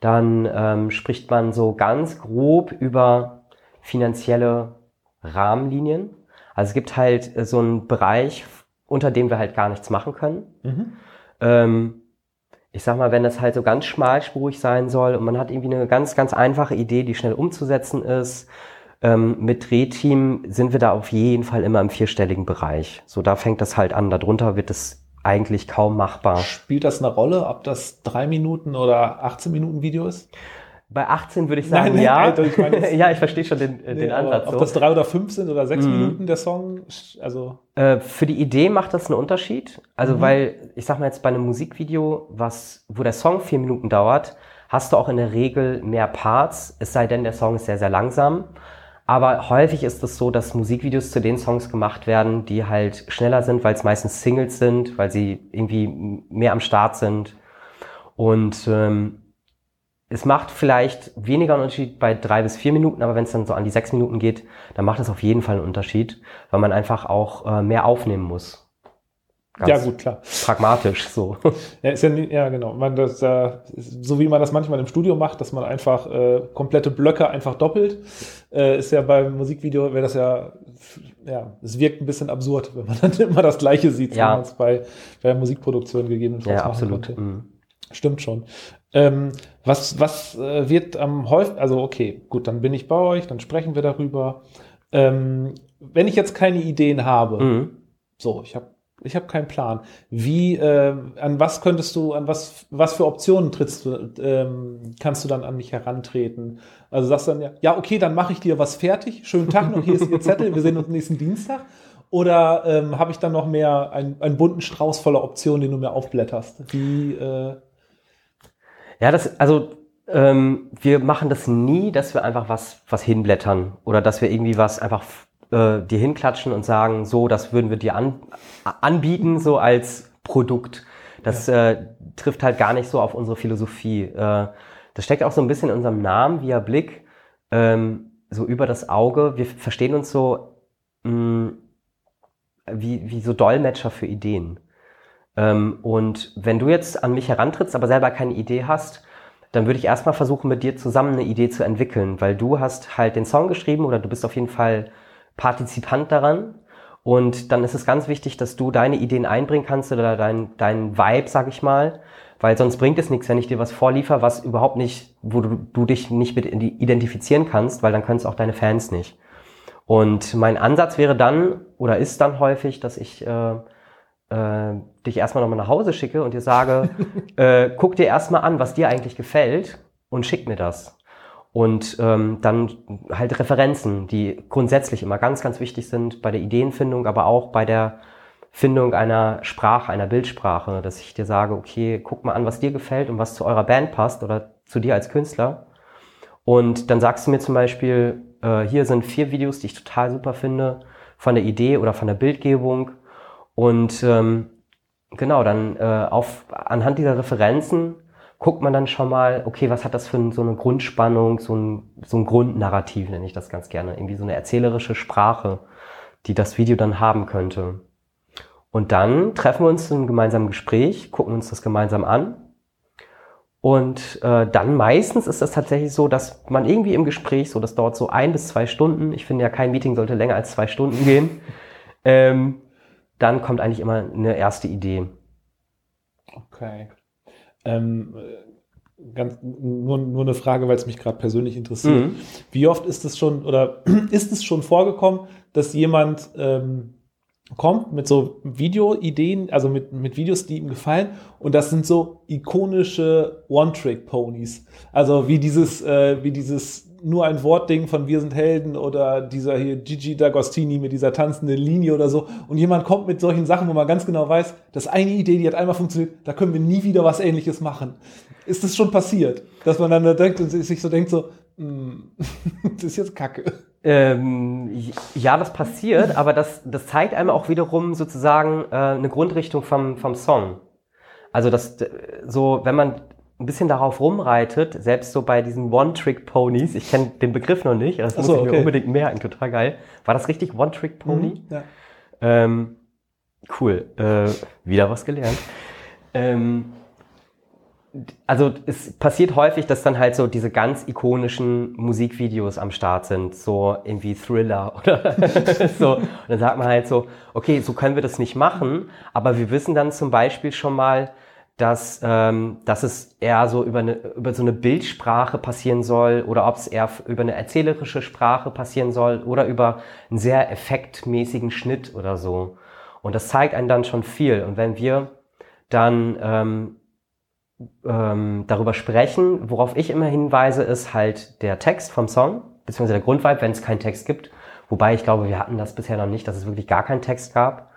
Speaker 2: Dann ähm, spricht man so ganz grob über finanzielle Rahmenlinien. Also es gibt halt äh, so einen Bereich, unter dem wir halt gar nichts machen können. Mhm. Ähm, ich sag mal, wenn das halt so ganz schmalspurig sein soll und man hat irgendwie eine ganz, ganz einfache Idee, die schnell umzusetzen ist, ähm, mit Drehteam sind wir da auf jeden Fall immer im vierstelligen Bereich. So, da fängt das halt an. Darunter wird es eigentlich kaum machbar.
Speaker 1: Spielt das eine Rolle, ob das drei Minuten oder 18 Minuten Video ist?
Speaker 2: Bei 18 würde ich sagen, nein, nein, ja. Alter, ich meine, ja, ich verstehe schon den, äh, nee, den Ansatz.
Speaker 1: Ob so. das drei oder fünf sind oder sechs mhm. Minuten der Song, also.
Speaker 2: Äh, für die Idee macht das einen Unterschied. Also, mhm. weil, ich sag mal jetzt bei einem Musikvideo, was, wo der Song vier Minuten dauert, hast du auch in der Regel mehr Parts, es sei denn, der Song ist sehr, sehr langsam. Aber häufig ist es so, dass Musikvideos zu den Songs gemacht werden, die halt schneller sind, weil es meistens Singles sind, weil sie irgendwie mehr am Start sind. Und ähm, es macht vielleicht weniger einen Unterschied bei drei bis vier Minuten, aber wenn es dann so an die sechs Minuten geht, dann macht es auf jeden Fall einen Unterschied, weil man einfach auch äh, mehr aufnehmen muss.
Speaker 1: Ja, gut, klar.
Speaker 2: Pragmatisch so.
Speaker 1: Ja, ist ja, ja genau. Man das, äh, so wie man das manchmal im Studio macht, dass man einfach äh, komplette Blöcke einfach doppelt, äh, ist ja beim Musikvideo, wäre das ja, ja, es wirkt ein bisschen absurd, wenn man dann immer das Gleiche sieht, ja. man es bei, bei Musikproduktion gegebenenfalls
Speaker 2: ja, absolut. Mhm.
Speaker 1: Stimmt schon. Ähm, was was äh, wird am häufigsten, also okay, gut, dann bin ich bei euch, dann sprechen wir darüber. Ähm, wenn ich jetzt keine Ideen habe, mhm. so, ich habe ich habe keinen Plan. Wie, äh, an was könntest du, an was, was für Optionen trittst du, ähm, kannst du dann an mich herantreten? Also sagst du dann ja, ja, okay, dann mache ich dir was fertig. Schönen Tag noch, hier ist Ihr Zettel, wir sehen uns nächsten Dienstag. Oder ähm, habe ich dann noch mehr einen, einen bunten Strauß voller Optionen, den du mir aufblätterst? Wie, äh,
Speaker 2: ja, das, also ähm, wir machen das nie, dass wir einfach was, was hinblättern oder dass wir irgendwie was einfach äh, dir hinklatschen und sagen, so, das würden wir dir an, anbieten, so als Produkt. Das ja. äh, trifft halt gar nicht so auf unsere Philosophie. Äh, das steckt auch so ein bisschen in unserem Namen, via Blick, ähm, so über das Auge. Wir verstehen uns so mh, mm, wie, wie so Dolmetscher für Ideen. Ähm, und wenn du jetzt an mich herantrittst, aber selber keine Idee hast, dann würde ich erstmal versuchen, mit dir zusammen eine Idee zu entwickeln, weil du hast halt den Song geschrieben oder du bist auf jeden Fall Partizipant daran. Und dann ist es ganz wichtig, dass du deine Ideen einbringen kannst oder dein, dein Vibe, sag ich mal. Weil sonst bringt es nichts, wenn ich dir was vorliefer, was überhaupt nicht, wo du, du dich nicht mit identifizieren kannst, weil dann können es auch deine Fans nicht. Und mein Ansatz wäre dann, oder ist dann häufig, dass ich äh, äh, dich erstmal nochmal nach Hause schicke und dir sage, äh, guck dir erstmal an, was dir eigentlich gefällt und schick mir das. Und ähm, dann halt Referenzen, die grundsätzlich immer ganz, ganz wichtig sind bei der Ideenfindung, aber auch bei der Findung einer Sprache, einer Bildsprache, dass ich dir sage, okay, guck mal an, was dir gefällt und was zu eurer Band passt oder zu dir als Künstler. Und dann sagst du mir zum Beispiel, äh, hier sind vier Videos, die ich total super finde, von der Idee oder von der Bildgebung und ähm, genau, dann äh, auf, anhand dieser Referenzen guckt man dann schon mal, okay, was hat das für so eine Grundspannung, so ein, so ein Grundnarrativ, nenne ich das ganz gerne. Irgendwie so eine erzählerische Sprache, die das Video dann haben könnte. Und dann treffen wir uns in einem gemeinsamen Gespräch, gucken uns das gemeinsam an. Und äh, dann meistens ist das tatsächlich so, dass man irgendwie im Gespräch, so das dauert so ein bis zwei Stunden, ich finde ja kein Meeting sollte länger als zwei Stunden gehen, ähm, dann kommt eigentlich immer eine erste Idee.
Speaker 1: Okay. Ähm, ganz, nur, nur eine Frage, weil es mich gerade persönlich interessiert. Mhm. Wie oft ist es schon oder ist es schon vorgekommen, dass jemand ähm, kommt mit so Videoideen, also mit, mit Videos, die ihm gefallen. Und das sind so ikonische One-Trick-Ponys. Also wie dieses, äh, wie dieses nur ein Wortding von Wir sind Helden oder dieser hier Gigi D'Agostini mit dieser tanzenden Linie oder so. Und jemand kommt mit solchen Sachen, wo man ganz genau weiß, das eine Idee, die hat einmal funktioniert, da können wir nie wieder was ähnliches machen. Ist das schon passiert? Dass man dann da denkt und sich so denkt so, mm, das ist jetzt Kacke.
Speaker 2: Ähm, ja, das passiert, aber das, das zeigt einem auch wiederum sozusagen äh, eine Grundrichtung vom, vom Song. Also das so, wenn man ein bisschen darauf rumreitet, selbst so bei diesen One-Trick-Ponys, ich kenne den Begriff noch nicht, das muss so, ich mir unbedingt merken, total geil. War das richtig One-Trick-Pony? Mhm, ja. Ähm, cool, äh, wieder was gelernt. Ähm, also es passiert häufig, dass dann halt so diese ganz ikonischen Musikvideos am Start sind, so irgendwie Thriller oder so. Und dann sagt man halt so, okay, so können wir das nicht machen, aber wir wissen dann zum Beispiel schon mal, dass, ähm, dass es eher so über, eine, über so eine Bildsprache passieren soll oder ob es eher über eine erzählerische Sprache passieren soll oder über einen sehr effektmäßigen Schnitt oder so. Und das zeigt einen dann schon viel. Und wenn wir dann ähm, ähm, darüber sprechen. Worauf ich immer hinweise, ist halt der Text vom Song, beziehungsweise der Grundvibe, wenn es keinen Text gibt. Wobei ich glaube, wir hatten das bisher noch nicht, dass es wirklich gar keinen Text gab.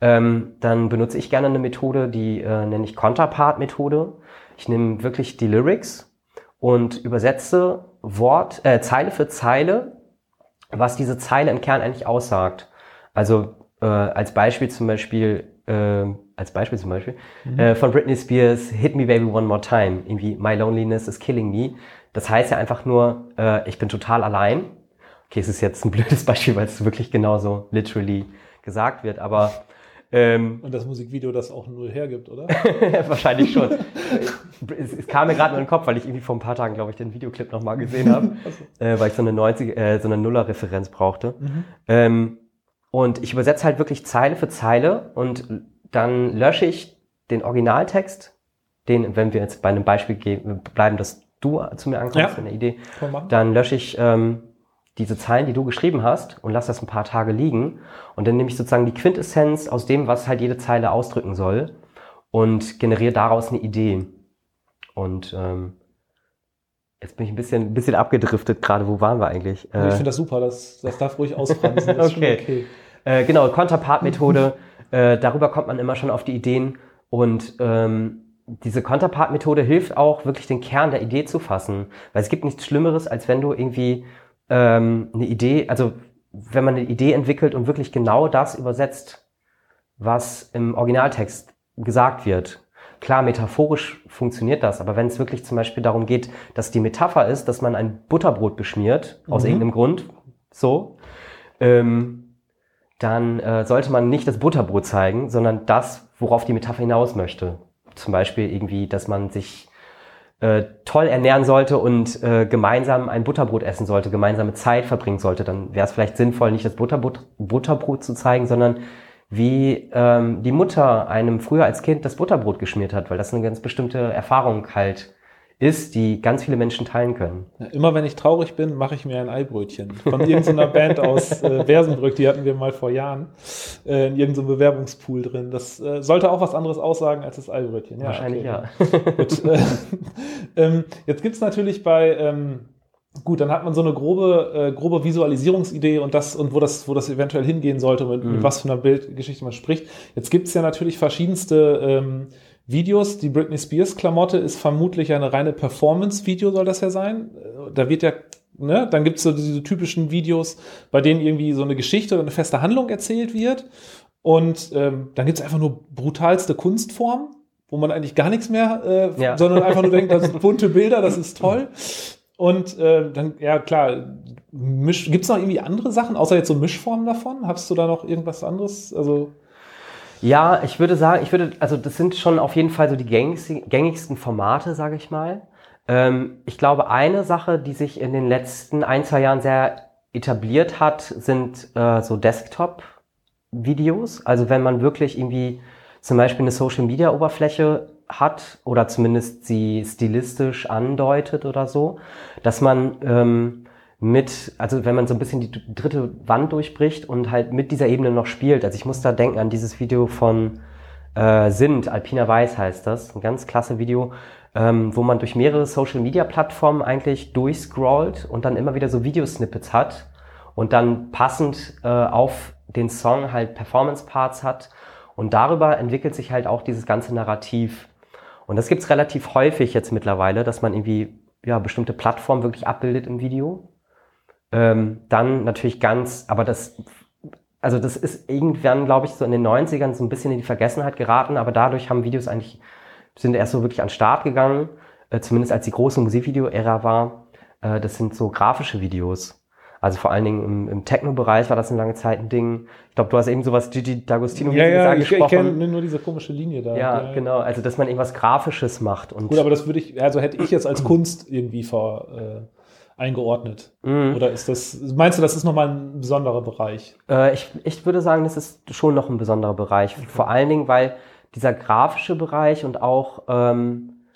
Speaker 2: Ähm, dann benutze ich gerne eine Methode, die äh, nenne ich Counterpart-Methode. Ich nehme wirklich die Lyrics und übersetze Wort, äh, Zeile für Zeile, was diese Zeile im Kern eigentlich aussagt. Also äh, als Beispiel zum Beispiel äh, als Beispiel zum Beispiel, mhm. äh, von Britney Spears, Hit Me Baby One More Time, irgendwie My Loneliness is Killing Me. Das heißt ja einfach nur, äh, ich bin total allein. Okay, es ist jetzt ein blödes Beispiel, weil es wirklich genauso literally gesagt wird, aber
Speaker 1: ähm, Und das Musikvideo das auch null hergibt, oder?
Speaker 2: Wahrscheinlich schon. es, es, kam mir gerade in den Kopf, weil ich irgendwie vor ein paar Tagen, glaube ich, den Videoclip nochmal gesehen habe, so. äh, weil ich so eine 90, äh, so eine Nuller-Referenz brauchte. Mhm. Ähm, und ich übersetze halt wirklich Zeile für Zeile und dann lösche ich den Originaltext, den, wenn wir jetzt bei einem Beispiel geben, bleiben, dass du zu mir ankommst, ja. eine Idee, dann lösche ich ähm, diese Zeilen, die du geschrieben hast und lass das ein paar Tage liegen und dann nehme ich sozusagen die Quintessenz aus dem, was halt jede Zeile ausdrücken soll und generiere daraus eine Idee. Und ähm, Jetzt bin ich ein bisschen, ein bisschen abgedriftet gerade. Wo waren wir eigentlich?
Speaker 1: ich finde das super. Das, das darf ruhig ausfransen.
Speaker 2: Das okay. okay. Äh, genau, Counterpart-Methode. äh, darüber kommt man immer schon auf die Ideen. Und ähm, diese Counterpart-Methode hilft auch, wirklich den Kern der Idee zu fassen. Weil es gibt nichts Schlimmeres, als wenn du irgendwie ähm, eine Idee, also wenn man eine Idee entwickelt und wirklich genau das übersetzt, was im Originaltext gesagt wird. Klar, metaphorisch funktioniert das, aber wenn es wirklich zum Beispiel darum geht, dass die Metapher ist, dass man ein Butterbrot beschmiert, aus mhm. irgendeinem Grund, so, ähm, dann äh, sollte man nicht das Butterbrot zeigen, sondern das, worauf die Metapher hinaus möchte. Zum Beispiel irgendwie, dass man sich äh, toll ernähren sollte und äh, gemeinsam ein Butterbrot essen sollte, gemeinsame Zeit verbringen sollte. Dann wäre es vielleicht sinnvoll, nicht das Butterbrot, Butterbrot zu zeigen, sondern wie ähm, die Mutter einem früher als Kind das Butterbrot geschmiert hat, weil das eine ganz bestimmte Erfahrung halt ist, die ganz viele Menschen teilen können.
Speaker 1: Ja, immer wenn ich traurig bin, mache ich mir ein Eibrötchen. Von irgendeiner Band aus äh, Bersenbrück, die hatten wir mal vor Jahren äh, in irgendeinem Bewerbungspool drin. Das äh, sollte auch was anderes aussagen als das Eibrötchen.
Speaker 2: Ja, Wahrscheinlich okay.
Speaker 1: ja. Gut, äh, ähm, jetzt gibt's natürlich bei ähm, Gut, dann hat man so eine grobe, äh, grobe Visualisierungsidee und das und wo das, wo das eventuell hingehen sollte, mit, mhm. mit was für einer Bildgeschichte man spricht. Jetzt gibt's ja natürlich verschiedenste ähm, Videos. Die Britney Spears Klamotte ist vermutlich eine reine Performance-Video, soll das ja sein. Da wird ja, ne, dann gibt's so diese typischen Videos, bei denen irgendwie so eine Geschichte oder eine feste Handlung erzählt wird. Und ähm, dann gibt's einfach nur brutalste Kunstformen, wo man eigentlich gar nichts mehr, äh, ja. sondern einfach nur denkt, das sind bunte Bilder, das ist toll. Und äh, dann, ja klar, Misch, gibt's noch irgendwie andere Sachen, außer jetzt so Mischformen davon? Hast du da noch irgendwas anderes? Also
Speaker 2: ja, ich würde sagen, ich würde, also das sind schon auf jeden Fall so die gängigsten, Formate, sage ich mal. Ähm, ich glaube, eine Sache, die sich in den letzten ein, zwei Jahren sehr etabliert hat, sind äh, so Desktop-Videos. Also wenn man wirklich irgendwie zum Beispiel eine Social-Media-Oberfläche hat oder zumindest sie stilistisch andeutet oder so, dass man ähm, mit, also wenn man so ein bisschen die dritte Wand durchbricht und halt mit dieser Ebene noch spielt. Also ich muss da denken an dieses Video von äh, Sind, Alpina Weiß heißt das, ein ganz klasse Video, ähm, wo man durch mehrere Social-Media-Plattformen eigentlich durchscrollt und dann immer wieder so Videosnippets hat und dann passend äh, auf den Song halt Performance-Parts hat und darüber entwickelt sich halt auch dieses ganze Narrativ. Und das gibt's relativ häufig jetzt mittlerweile, dass man irgendwie ja, bestimmte Plattformen wirklich abbildet im Video. Ähm, dann natürlich ganz, aber das, also das ist irgendwann, glaube ich, so in den 90ern so ein bisschen in die Vergessenheit geraten, aber dadurch haben Videos eigentlich, sind erst so wirklich an den Start gegangen, äh, zumindest als die große Musikvideo-Ära war. Äh, das sind so grafische Videos. Also vor allen Dingen im, im Techno-Bereich war das eine lange Zeit ein Ding. Ich glaube, du hast eben sowas Gigi D'Agostino
Speaker 1: ja, ja, angesprochen. Ich, ich kenne nur diese komische Linie da.
Speaker 2: Ja, ja, genau. Also dass man irgendwas Grafisches macht. Und
Speaker 1: Gut, aber das würde ich, also hätte ich jetzt als Kunst irgendwie vor äh, eingeordnet. Mhm. Oder ist das, meinst du, das ist nochmal ein besonderer Bereich?
Speaker 2: Äh, ich, ich würde sagen, das ist schon noch ein besonderer Bereich. Okay. Vor allen Dingen, weil dieser grafische Bereich und auch ähm,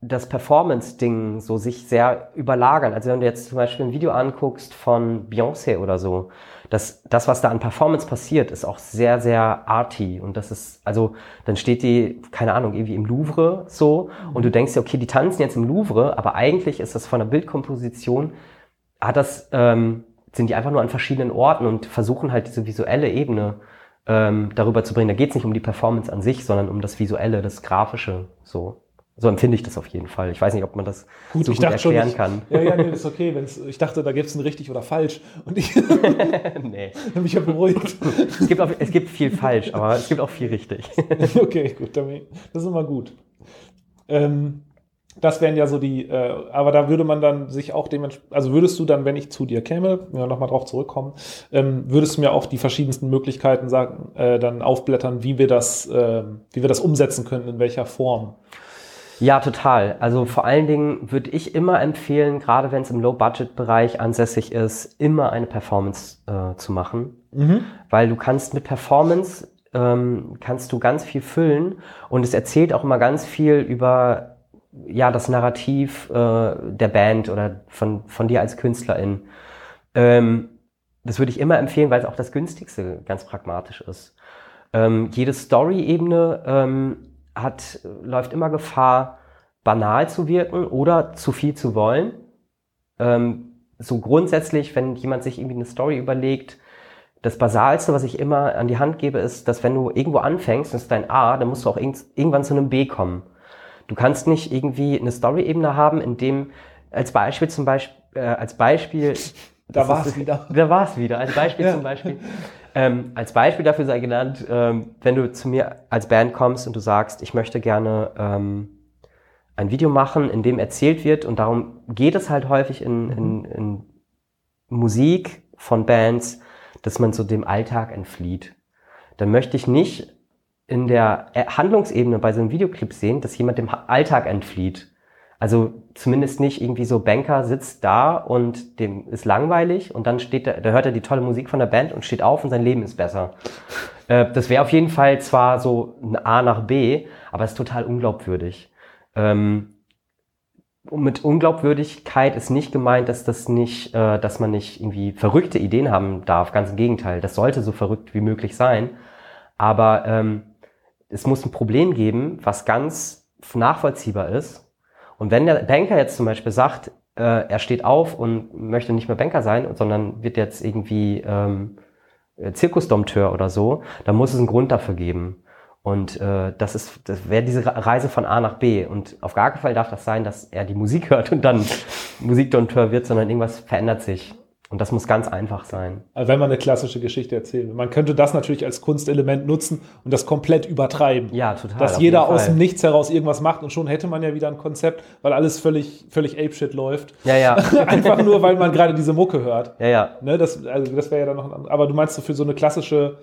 Speaker 2: das Performance-Ding so sich sehr überlagern. Also wenn du jetzt zum Beispiel ein Video anguckst von Beyoncé oder so, das, das, was da an Performance passiert, ist auch sehr, sehr arty. Und das ist, also dann steht die, keine Ahnung, irgendwie im Louvre so und du denkst dir, okay, die tanzen jetzt im Louvre, aber eigentlich ist das von der Bildkomposition, hat das, ähm, sind die einfach nur an verschiedenen Orten und versuchen halt diese visuelle Ebene ähm, darüber zu bringen. Da geht es nicht um die Performance an sich, sondern um das Visuelle, das Grafische so. So empfinde ich das auf jeden Fall. Ich weiß nicht, ob man das gut, so gut erklären
Speaker 1: schon,
Speaker 2: kann.
Speaker 1: Ja, ja, nee, ist okay. Wenn's, ich dachte, da gäbe es ein richtig oder falsch. Und ich nee. habe mich ja beruhigt.
Speaker 2: es, gibt auch, es gibt viel falsch, aber es gibt auch viel richtig.
Speaker 1: okay, gut. Das ist immer gut. Ähm, das wären ja so die, äh, aber da würde man dann sich auch dementsprechend, also würdest du dann, wenn ich zu dir käme, wir nochmal drauf zurückkommen, ähm, würdest du mir auch die verschiedensten Möglichkeiten sagen, äh, dann aufblättern, wie wir das, äh, wie wir das umsetzen können, in welcher Form?
Speaker 2: Ja, total. Also vor allen Dingen würde ich immer empfehlen, gerade wenn es im Low-Budget-Bereich ansässig ist, immer eine Performance äh, zu machen. Mhm. Weil du kannst mit Performance, ähm, kannst du ganz viel füllen und es erzählt auch immer ganz viel über ja, das Narrativ äh, der Band oder von, von dir als Künstlerin. Ähm, das würde ich immer empfehlen, weil es auch das günstigste ganz pragmatisch ist. Ähm, jede Story-Ebene ähm, hat, läuft immer Gefahr, banal zu wirken oder zu viel zu wollen. Ähm, so grundsätzlich, wenn jemand sich irgendwie eine Story überlegt, das Basalste, was ich immer an die Hand gebe, ist, dass wenn du irgendwo anfängst, das ist dein A, dann musst du auch irgendwann zu einem B kommen. Du kannst nicht irgendwie eine Story-Ebene haben, in dem als Beispiel zum Beispiel, äh, als Beispiel
Speaker 1: da war es wieder.
Speaker 2: Da war es wieder. Als Beispiel ja. zum Beispiel. Ähm, als Beispiel dafür sei genannt, ähm, wenn du zu mir als Band kommst und du sagst, ich möchte gerne ähm, ein Video machen, in dem erzählt wird, und darum geht es halt häufig in, in, in Musik von Bands, dass man so dem Alltag entflieht. Dann möchte ich nicht in der Handlungsebene bei so einem Videoclip sehen, dass jemand dem Alltag entflieht. Also zumindest nicht irgendwie so Banker sitzt da und dem ist langweilig und dann steht er, da hört er die tolle Musik von der Band und steht auf und sein Leben ist besser. Äh, das wäre auf jeden Fall zwar so ein A nach B, aber es ist total unglaubwürdig. Ähm, und mit Unglaubwürdigkeit ist nicht gemeint, dass das nicht, äh, dass man nicht irgendwie verrückte Ideen haben darf. Ganz im Gegenteil, das sollte so verrückt wie möglich sein. Aber ähm, es muss ein Problem geben, was ganz nachvollziehbar ist und wenn der Banker jetzt zum Beispiel sagt, äh, er steht auf und möchte nicht mehr Banker sein, sondern wird jetzt irgendwie ähm, Zirkusdompteur oder so, dann muss es einen Grund dafür geben. Und äh, das ist, das wäre diese Reise von A nach B. Und auf gar keinen Fall darf das sein, dass er die Musik hört und dann Musikdompteur wird, sondern irgendwas verändert sich. Und das muss ganz einfach sein.
Speaker 1: Also wenn man eine klassische Geschichte erzählt. Man könnte das natürlich als Kunstelement nutzen und das komplett übertreiben.
Speaker 2: Ja, total.
Speaker 1: Dass jeder aus dem Nichts heraus irgendwas macht und schon hätte man ja wieder ein Konzept, weil alles völlig, völlig apeshit läuft.
Speaker 2: Ja, ja.
Speaker 1: Einfach nur, weil man gerade diese Mucke hört.
Speaker 2: Ja, ja.
Speaker 1: Ne, das, also das wäre ja dann noch ein, aber du meinst so für so eine klassische,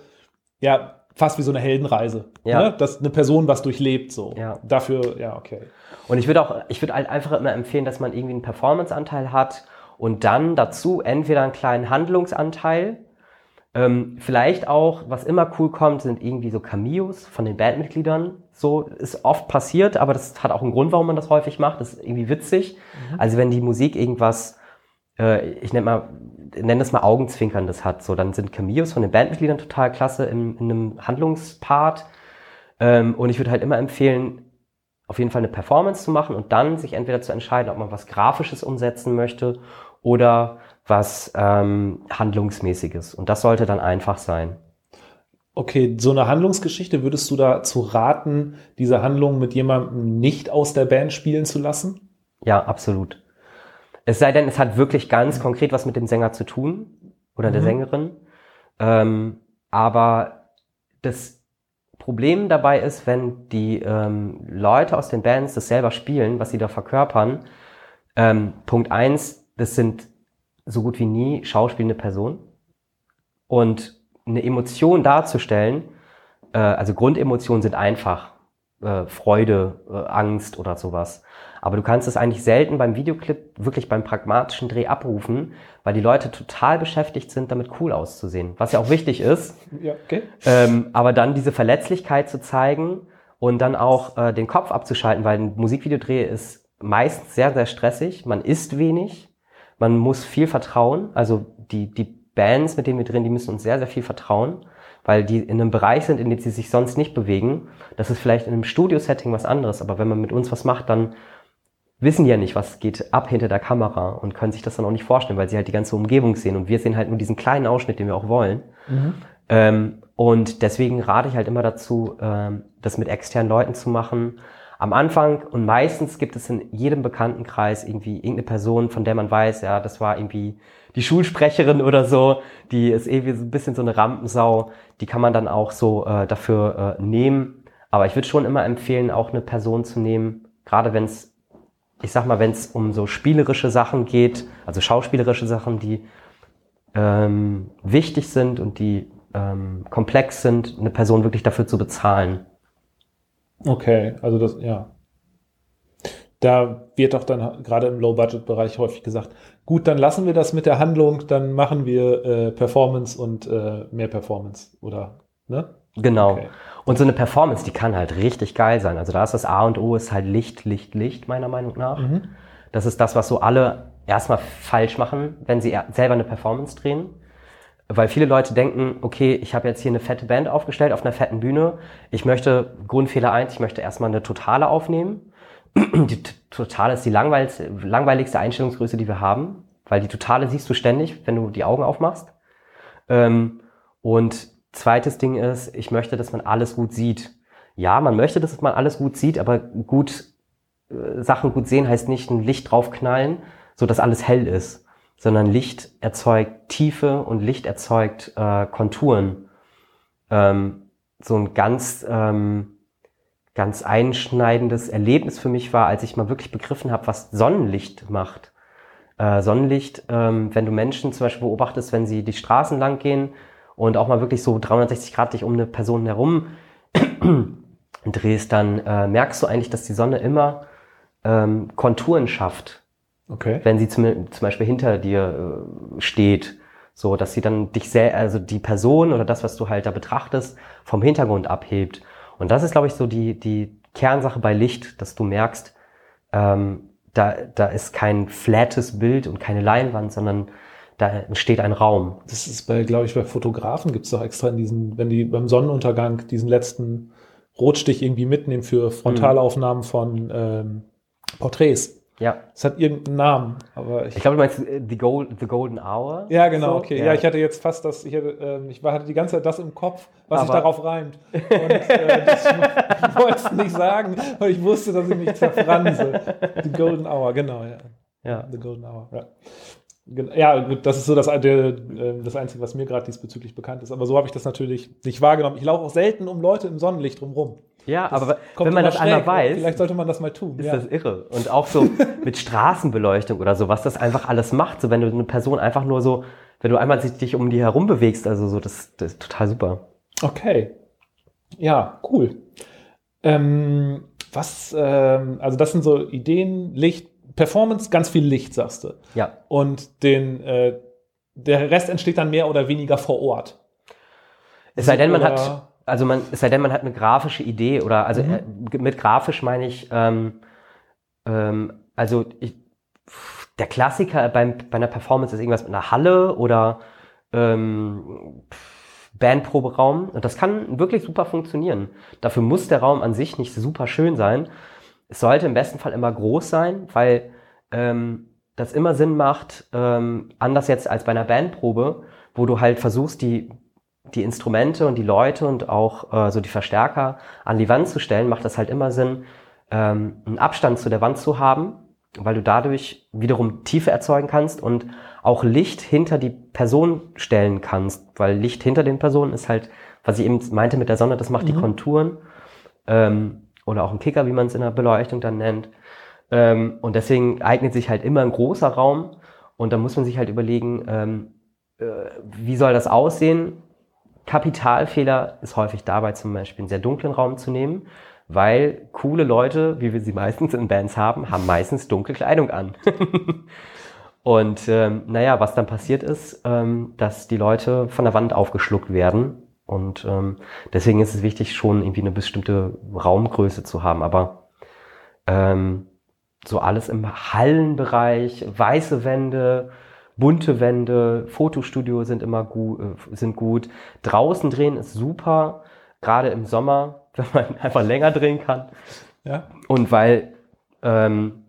Speaker 1: ja, fast wie so eine Heldenreise. Ja. Ne? Dass eine Person was durchlebt, so.
Speaker 2: Ja.
Speaker 1: Dafür, ja, okay.
Speaker 2: Und ich würde auch, ich würde halt einfach immer empfehlen, dass man irgendwie einen Performance-Anteil hat und dann dazu entweder einen kleinen Handlungsanteil, Ähm, vielleicht auch, was immer cool kommt, sind irgendwie so Cameos von den Bandmitgliedern. So ist oft passiert, aber das hat auch einen Grund, warum man das häufig macht. Das ist irgendwie witzig. Mhm. Also wenn die Musik irgendwas, äh, ich nenne mal, nenne das mal Augenzwinkerndes hat, so dann sind Cameos von den Bandmitgliedern total klasse in, in einem Handlungspart. Ähm, und ich würde halt immer empfehlen, auf jeden Fall eine Performance zu machen und dann sich entweder zu entscheiden, ob man was Grafisches umsetzen möchte oder was ähm, Handlungsmäßiges. Und das sollte dann einfach sein.
Speaker 1: Okay, so eine Handlungsgeschichte, würdest du dazu raten, diese Handlung mit jemandem nicht aus der Band spielen zu lassen?
Speaker 2: Ja, absolut. Es sei denn, es hat wirklich ganz konkret was mit dem Sänger zu tun oder mhm. der Sängerin. Ähm, aber das Problem dabei ist, wenn die ähm, Leute aus den Bands das selber spielen, was sie da verkörpern. Ähm, Punkt eins, das sind so gut wie nie schauspielende Person. Und eine Emotion darzustellen, äh, also Grundemotionen sind einfach äh, Freude, äh, Angst oder sowas. Aber du kannst es eigentlich selten beim Videoclip wirklich beim pragmatischen Dreh abrufen, weil die Leute total beschäftigt sind, damit cool auszusehen, was ja auch wichtig ist.
Speaker 1: Ja, okay.
Speaker 2: Ähm, aber dann diese Verletzlichkeit zu zeigen und dann auch äh, den Kopf abzuschalten, weil ein Musikvideodreh ist meistens sehr, sehr stressig. Man isst wenig, man muss viel vertrauen. Also die, die Bands, mit denen wir drehen, die müssen uns sehr, sehr viel vertrauen, weil die in einem Bereich sind, in dem sie sich sonst nicht bewegen. Das ist vielleicht in einem Studio-Setting was anderes, aber wenn man mit uns was macht, dann wissen ja nicht, was geht ab hinter der Kamera und können sich das dann auch nicht vorstellen, weil sie halt die ganze Umgebung sehen und wir sehen halt nur diesen kleinen Ausschnitt, den wir auch wollen. Mhm. Ähm, und deswegen rate ich halt immer dazu, ähm, das mit externen Leuten zu machen, am Anfang und meistens gibt es in jedem Bekanntenkreis irgendwie irgendeine Person, von der man weiß, ja, das war irgendwie die Schulsprecherin oder so, die ist irgendwie so ein bisschen so eine Rampensau, die kann man dann auch so äh, dafür äh, nehmen. Aber ich würde schon immer empfehlen, auch eine Person zu nehmen, gerade wenn es, ich sag mal, wenn es um so spielerische Sachen geht, also schauspielerische Sachen, die ähm, wichtig sind und die ähm, komplex sind, eine Person wirklich dafür zu bezahlen.
Speaker 1: Okay, also das, ja. Da wird doch dann gerade im Low-Budget-Bereich häufig gesagt, gut, dann lassen wir das mit der Handlung, dann machen wir äh, Performance und äh, mehr Performance, oder? Ne?
Speaker 2: Genau. Okay. Und so eine Performance, die kann halt richtig geil sein. Also da ist das A und O ist halt Licht, Licht, Licht, meiner Meinung nach. Mhm. Das ist das, was so alle erstmal falsch machen, wenn sie selber eine Performance drehen weil viele Leute denken, okay, ich habe jetzt hier eine fette Band aufgestellt auf einer fetten Bühne. Ich möchte, Grundfehler eins, ich möchte erstmal eine Totale aufnehmen. Die Totale ist die langweiligste, langweiligste Einstellungsgröße, die wir haben, weil die Totale siehst du ständig, wenn du die Augen aufmachst. Ähm, und zweites Ding ist, ich möchte, dass man alles gut sieht. Ja, man möchte, dass man alles gut sieht, aber gut äh, Sachen gut sehen heißt nicht ein Licht draufknallen, so dass alles hell ist sondern Licht erzeugt Tiefe und Licht erzeugt äh, Konturen. Ähm, so ein ganz, ähm, ganz einschneidendes Erlebnis für mich war, als ich mal wirklich begriffen habe, was Sonnenlicht macht. Äh, Sonnenlicht, ähm, wenn du Menschen zum Beispiel beobachtest, wenn sie die Straßen lang gehen und auch mal wirklich so 360 Grad dich um eine Person herum drehst, dann äh, merkst du eigentlich, dass die Sonne immer ähm, Konturen schafft
Speaker 1: Okay.
Speaker 2: Wenn sie zum, zum Beispiel hinter dir äh, steht, so dass sie dann dich sehr, also die Person oder das, was du halt da betrachtest, vom Hintergrund abhebt. Und das ist, glaube ich, so die, die Kernsache bei Licht, dass du merkst, ähm, da, da ist kein flattes Bild und keine Leinwand, sondern da entsteht ein Raum.
Speaker 1: Das ist bei, glaube ich, bei Fotografen gibt es doch extra in diesen, wenn die beim Sonnenuntergang diesen letzten Rotstich irgendwie mitnehmen für Frontalaufnahmen von ähm, Porträts.
Speaker 2: Ja.
Speaker 1: Es hat irgendeinen Namen, aber
Speaker 2: ich. Ich glaube, du meinst The, Gold, The Golden Hour?
Speaker 1: Ja, genau, so? okay. Ja. ja. ich hatte jetzt fast das, ich hatte, ähm, ich hatte die ganze Zeit das im Kopf, was aber sich darauf reimt. Und äh, das, ich wollte es nicht sagen, weil ich wusste, dass ich mich zerfranse. The Golden Hour, genau, ja.
Speaker 2: Ja.
Speaker 1: The Golden Hour, ja. Ja, gut, das ist so das, ähm, das Einzige, was mir gerade diesbezüglich bekannt ist. Aber so habe ich das natürlich nicht wahrgenommen. Ich laufe auch selten um Leute im Sonnenlicht drumherum.
Speaker 2: Ja, das aber wenn man das schräg. einmal weiß,
Speaker 1: vielleicht sollte man das mal tun.
Speaker 2: Ist ja. das irre. Und auch so mit Straßenbeleuchtung oder so, was das einfach alles macht. So, wenn du eine Person einfach nur so, wenn du einmal dich um die herum bewegst, also so, das, das ist total super.
Speaker 1: Okay. Ja, cool. Ähm, was, ähm, also das sind so Ideen, Licht, Performance, ganz viel Licht, sagst du.
Speaker 2: Ja.
Speaker 1: Und den, äh, der Rest entsteht dann mehr oder weniger vor Ort.
Speaker 2: Es sei denn, man hat, also man, es sei denn, man hat eine grafische Idee oder, also
Speaker 1: Mhm.
Speaker 2: äh, mit grafisch meine ich, ähm, ähm, also ich, der Klassiker beim, bei einer Performance ist irgendwas mit einer Halle oder ähm, Bandproberaum und das kann wirklich super funktionieren. Dafür muss der Raum an sich nicht super schön sein. Es sollte im besten Fall immer groß sein, weil ähm, das immer Sinn macht, ähm, anders jetzt als bei einer Bandprobe, wo du halt versuchst, die, die Instrumente und die Leute und auch äh, so die Verstärker an die Wand zu stellen, macht das halt immer Sinn, ähm, einen Abstand zu der Wand zu haben, weil du dadurch wiederum Tiefe erzeugen kannst und auch Licht hinter die Person stellen kannst, weil Licht hinter den Personen ist halt, was ich eben meinte mit der Sonne, das macht die Konturen. Ähm, oder auch ein Kicker, wie man es in der Beleuchtung dann nennt. Ähm, und deswegen eignet sich halt immer ein großer Raum und da muss man sich halt überlegen, ähm, äh, wie soll das aussehen? Kapitalfehler ist häufig dabei zum Beispiel einen sehr dunklen Raum zu nehmen, weil coole Leute, wie wir sie meistens in Bands haben, haben meistens dunkle Kleidung an. Und ähm, naja, was dann passiert ist, ähm, dass die Leute von der Wand aufgeschluckt werden. Und ähm, deswegen ist es wichtig, schon irgendwie eine bestimmte Raumgröße zu haben. Aber ähm, so alles im Hallenbereich, weiße Wände, bunte Wände, Fotostudio sind immer gut, äh, sind gut. Draußen drehen ist super, gerade im Sommer, wenn man einfach länger drehen kann.
Speaker 1: Ja.
Speaker 2: Und weil ähm,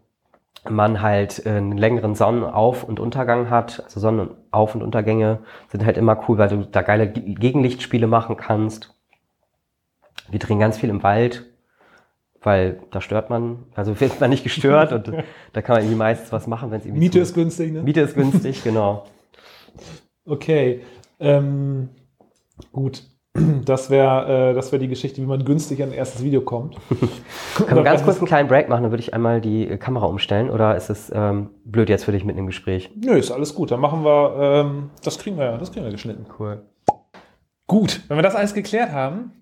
Speaker 2: man halt äh, einen längeren Sonnenauf- und Untergang hat, also Sonnenauf- und Untergänge sind halt immer cool, weil du da geile Ge- Gegenlichtspiele machen kannst. Wir drehen ganz viel im Wald, weil da stört man, also wird man nicht gestört und da kann man irgendwie meistens was machen, wenn es irgendwie
Speaker 1: Miete
Speaker 2: zu-
Speaker 1: ist günstig, ne?
Speaker 2: Miete ist günstig, genau.
Speaker 1: Okay. Ähm, gut. Das wäre äh, das wär die Geschichte, wie man günstig an ein erstes Video kommt.
Speaker 2: Können wir ganz kurz einen kleinen Break machen, dann würde ich einmal die äh, Kamera umstellen oder ist es ähm, blöd jetzt für dich mit im Gespräch?
Speaker 1: Nö, ist alles gut. Dann machen wir, ähm, das kriegen wir, das kriegen wir geschnitten.
Speaker 2: Cool.
Speaker 1: Gut, wenn wir das alles geklärt haben,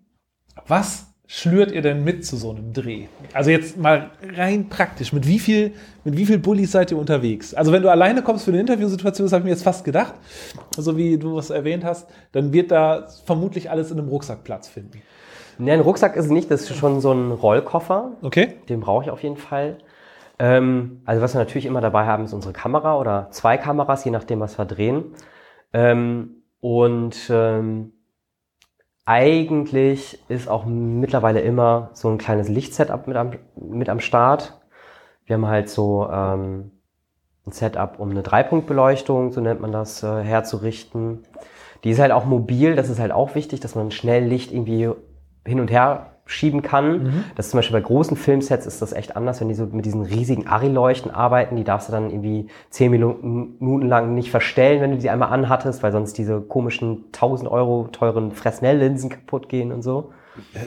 Speaker 1: was schlürt ihr denn mit zu so einem Dreh? Also jetzt mal rein praktisch, mit wie viel, mit wie viel Bullies seid ihr unterwegs? Also wenn du alleine kommst für eine Interviewsituation, das habe ich mir jetzt fast gedacht, so wie du es erwähnt hast, dann wird da vermutlich alles in einem Rucksack Platz finden.
Speaker 2: Ne, ein Rucksack ist nicht, das ist schon so ein Rollkoffer.
Speaker 1: Okay?
Speaker 2: Den brauche ich auf jeden Fall. Ähm, also was wir natürlich immer dabei haben, ist unsere Kamera oder zwei Kameras, je nachdem, was wir drehen. Ähm, und ähm, eigentlich ist auch mittlerweile immer so ein kleines Lichtsetup mit am, mit am Start. Wir haben halt so ähm, ein Setup, um eine Dreipunktbeleuchtung, so nennt man das, äh, herzurichten. Die ist halt auch mobil, das ist halt auch wichtig, dass man schnell Licht irgendwie hin und her schieben kann. Das ist zum Beispiel bei großen Filmsets ist das echt anders, wenn die so mit diesen riesigen Ari-Leuchten arbeiten, die darfst du dann irgendwie zehn Minuten, lang nicht verstellen, wenn du die einmal anhattest, weil sonst diese komischen 1000 Euro teuren Fresnel-Linsen kaputt gehen und so.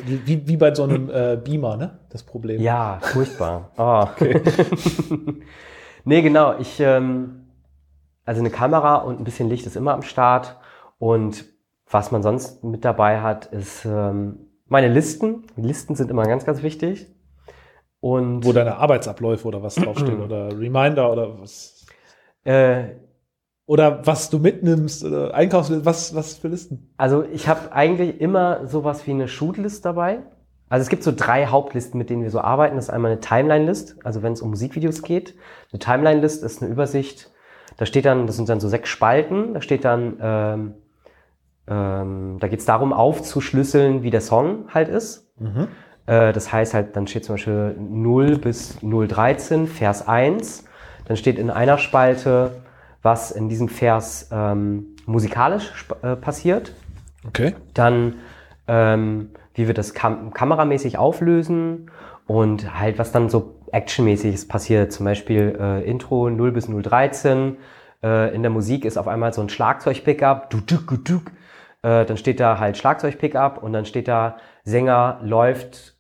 Speaker 1: Wie, wie bei so einem äh, Beamer, ne? Das Problem.
Speaker 2: Ja, furchtbar. Oh. nee, genau. Ich, ähm, also eine Kamera und ein bisschen Licht ist immer am Start. Und was man sonst mit dabei hat, ist ähm, meine Listen. Listen sind immer ganz, ganz wichtig. Und
Speaker 1: Wo deine Arbeitsabläufe oder was draufstehen oder Reminder oder was.
Speaker 2: äh,
Speaker 1: Oder was du mitnimmst oder Einkaufs, was, was für Listen?
Speaker 2: Also ich habe eigentlich immer sowas wie eine Shootlist dabei. Also es gibt so drei Hauptlisten, mit denen wir so arbeiten. Das ist einmal eine Timeline-List, also wenn es um Musikvideos geht. Eine Timeline-List ist eine Übersicht. Da steht dann, das sind dann so sechs Spalten. Da steht dann, ähm, ähm, da geht es darum, aufzuschlüsseln, wie der Song halt ist. Äh, das heißt halt, dann steht zum Beispiel 0 bis 013, Vers 1. Dann steht in einer Spalte, was in diesem Vers ähm, musikalisch äh, passiert.
Speaker 1: Okay.
Speaker 2: Dann, ähm, wie wir das kam kameramäßig auflösen und halt, was dann so actionmäßiges passiert. Zum Beispiel äh, Intro 0 bis 013. Äh, in der Musik ist auf einmal so ein Schlagzeug-Pickup. Du, du, du, du. Äh, dann steht da halt Schlagzeug-Pickup und dann steht da Sänger läuft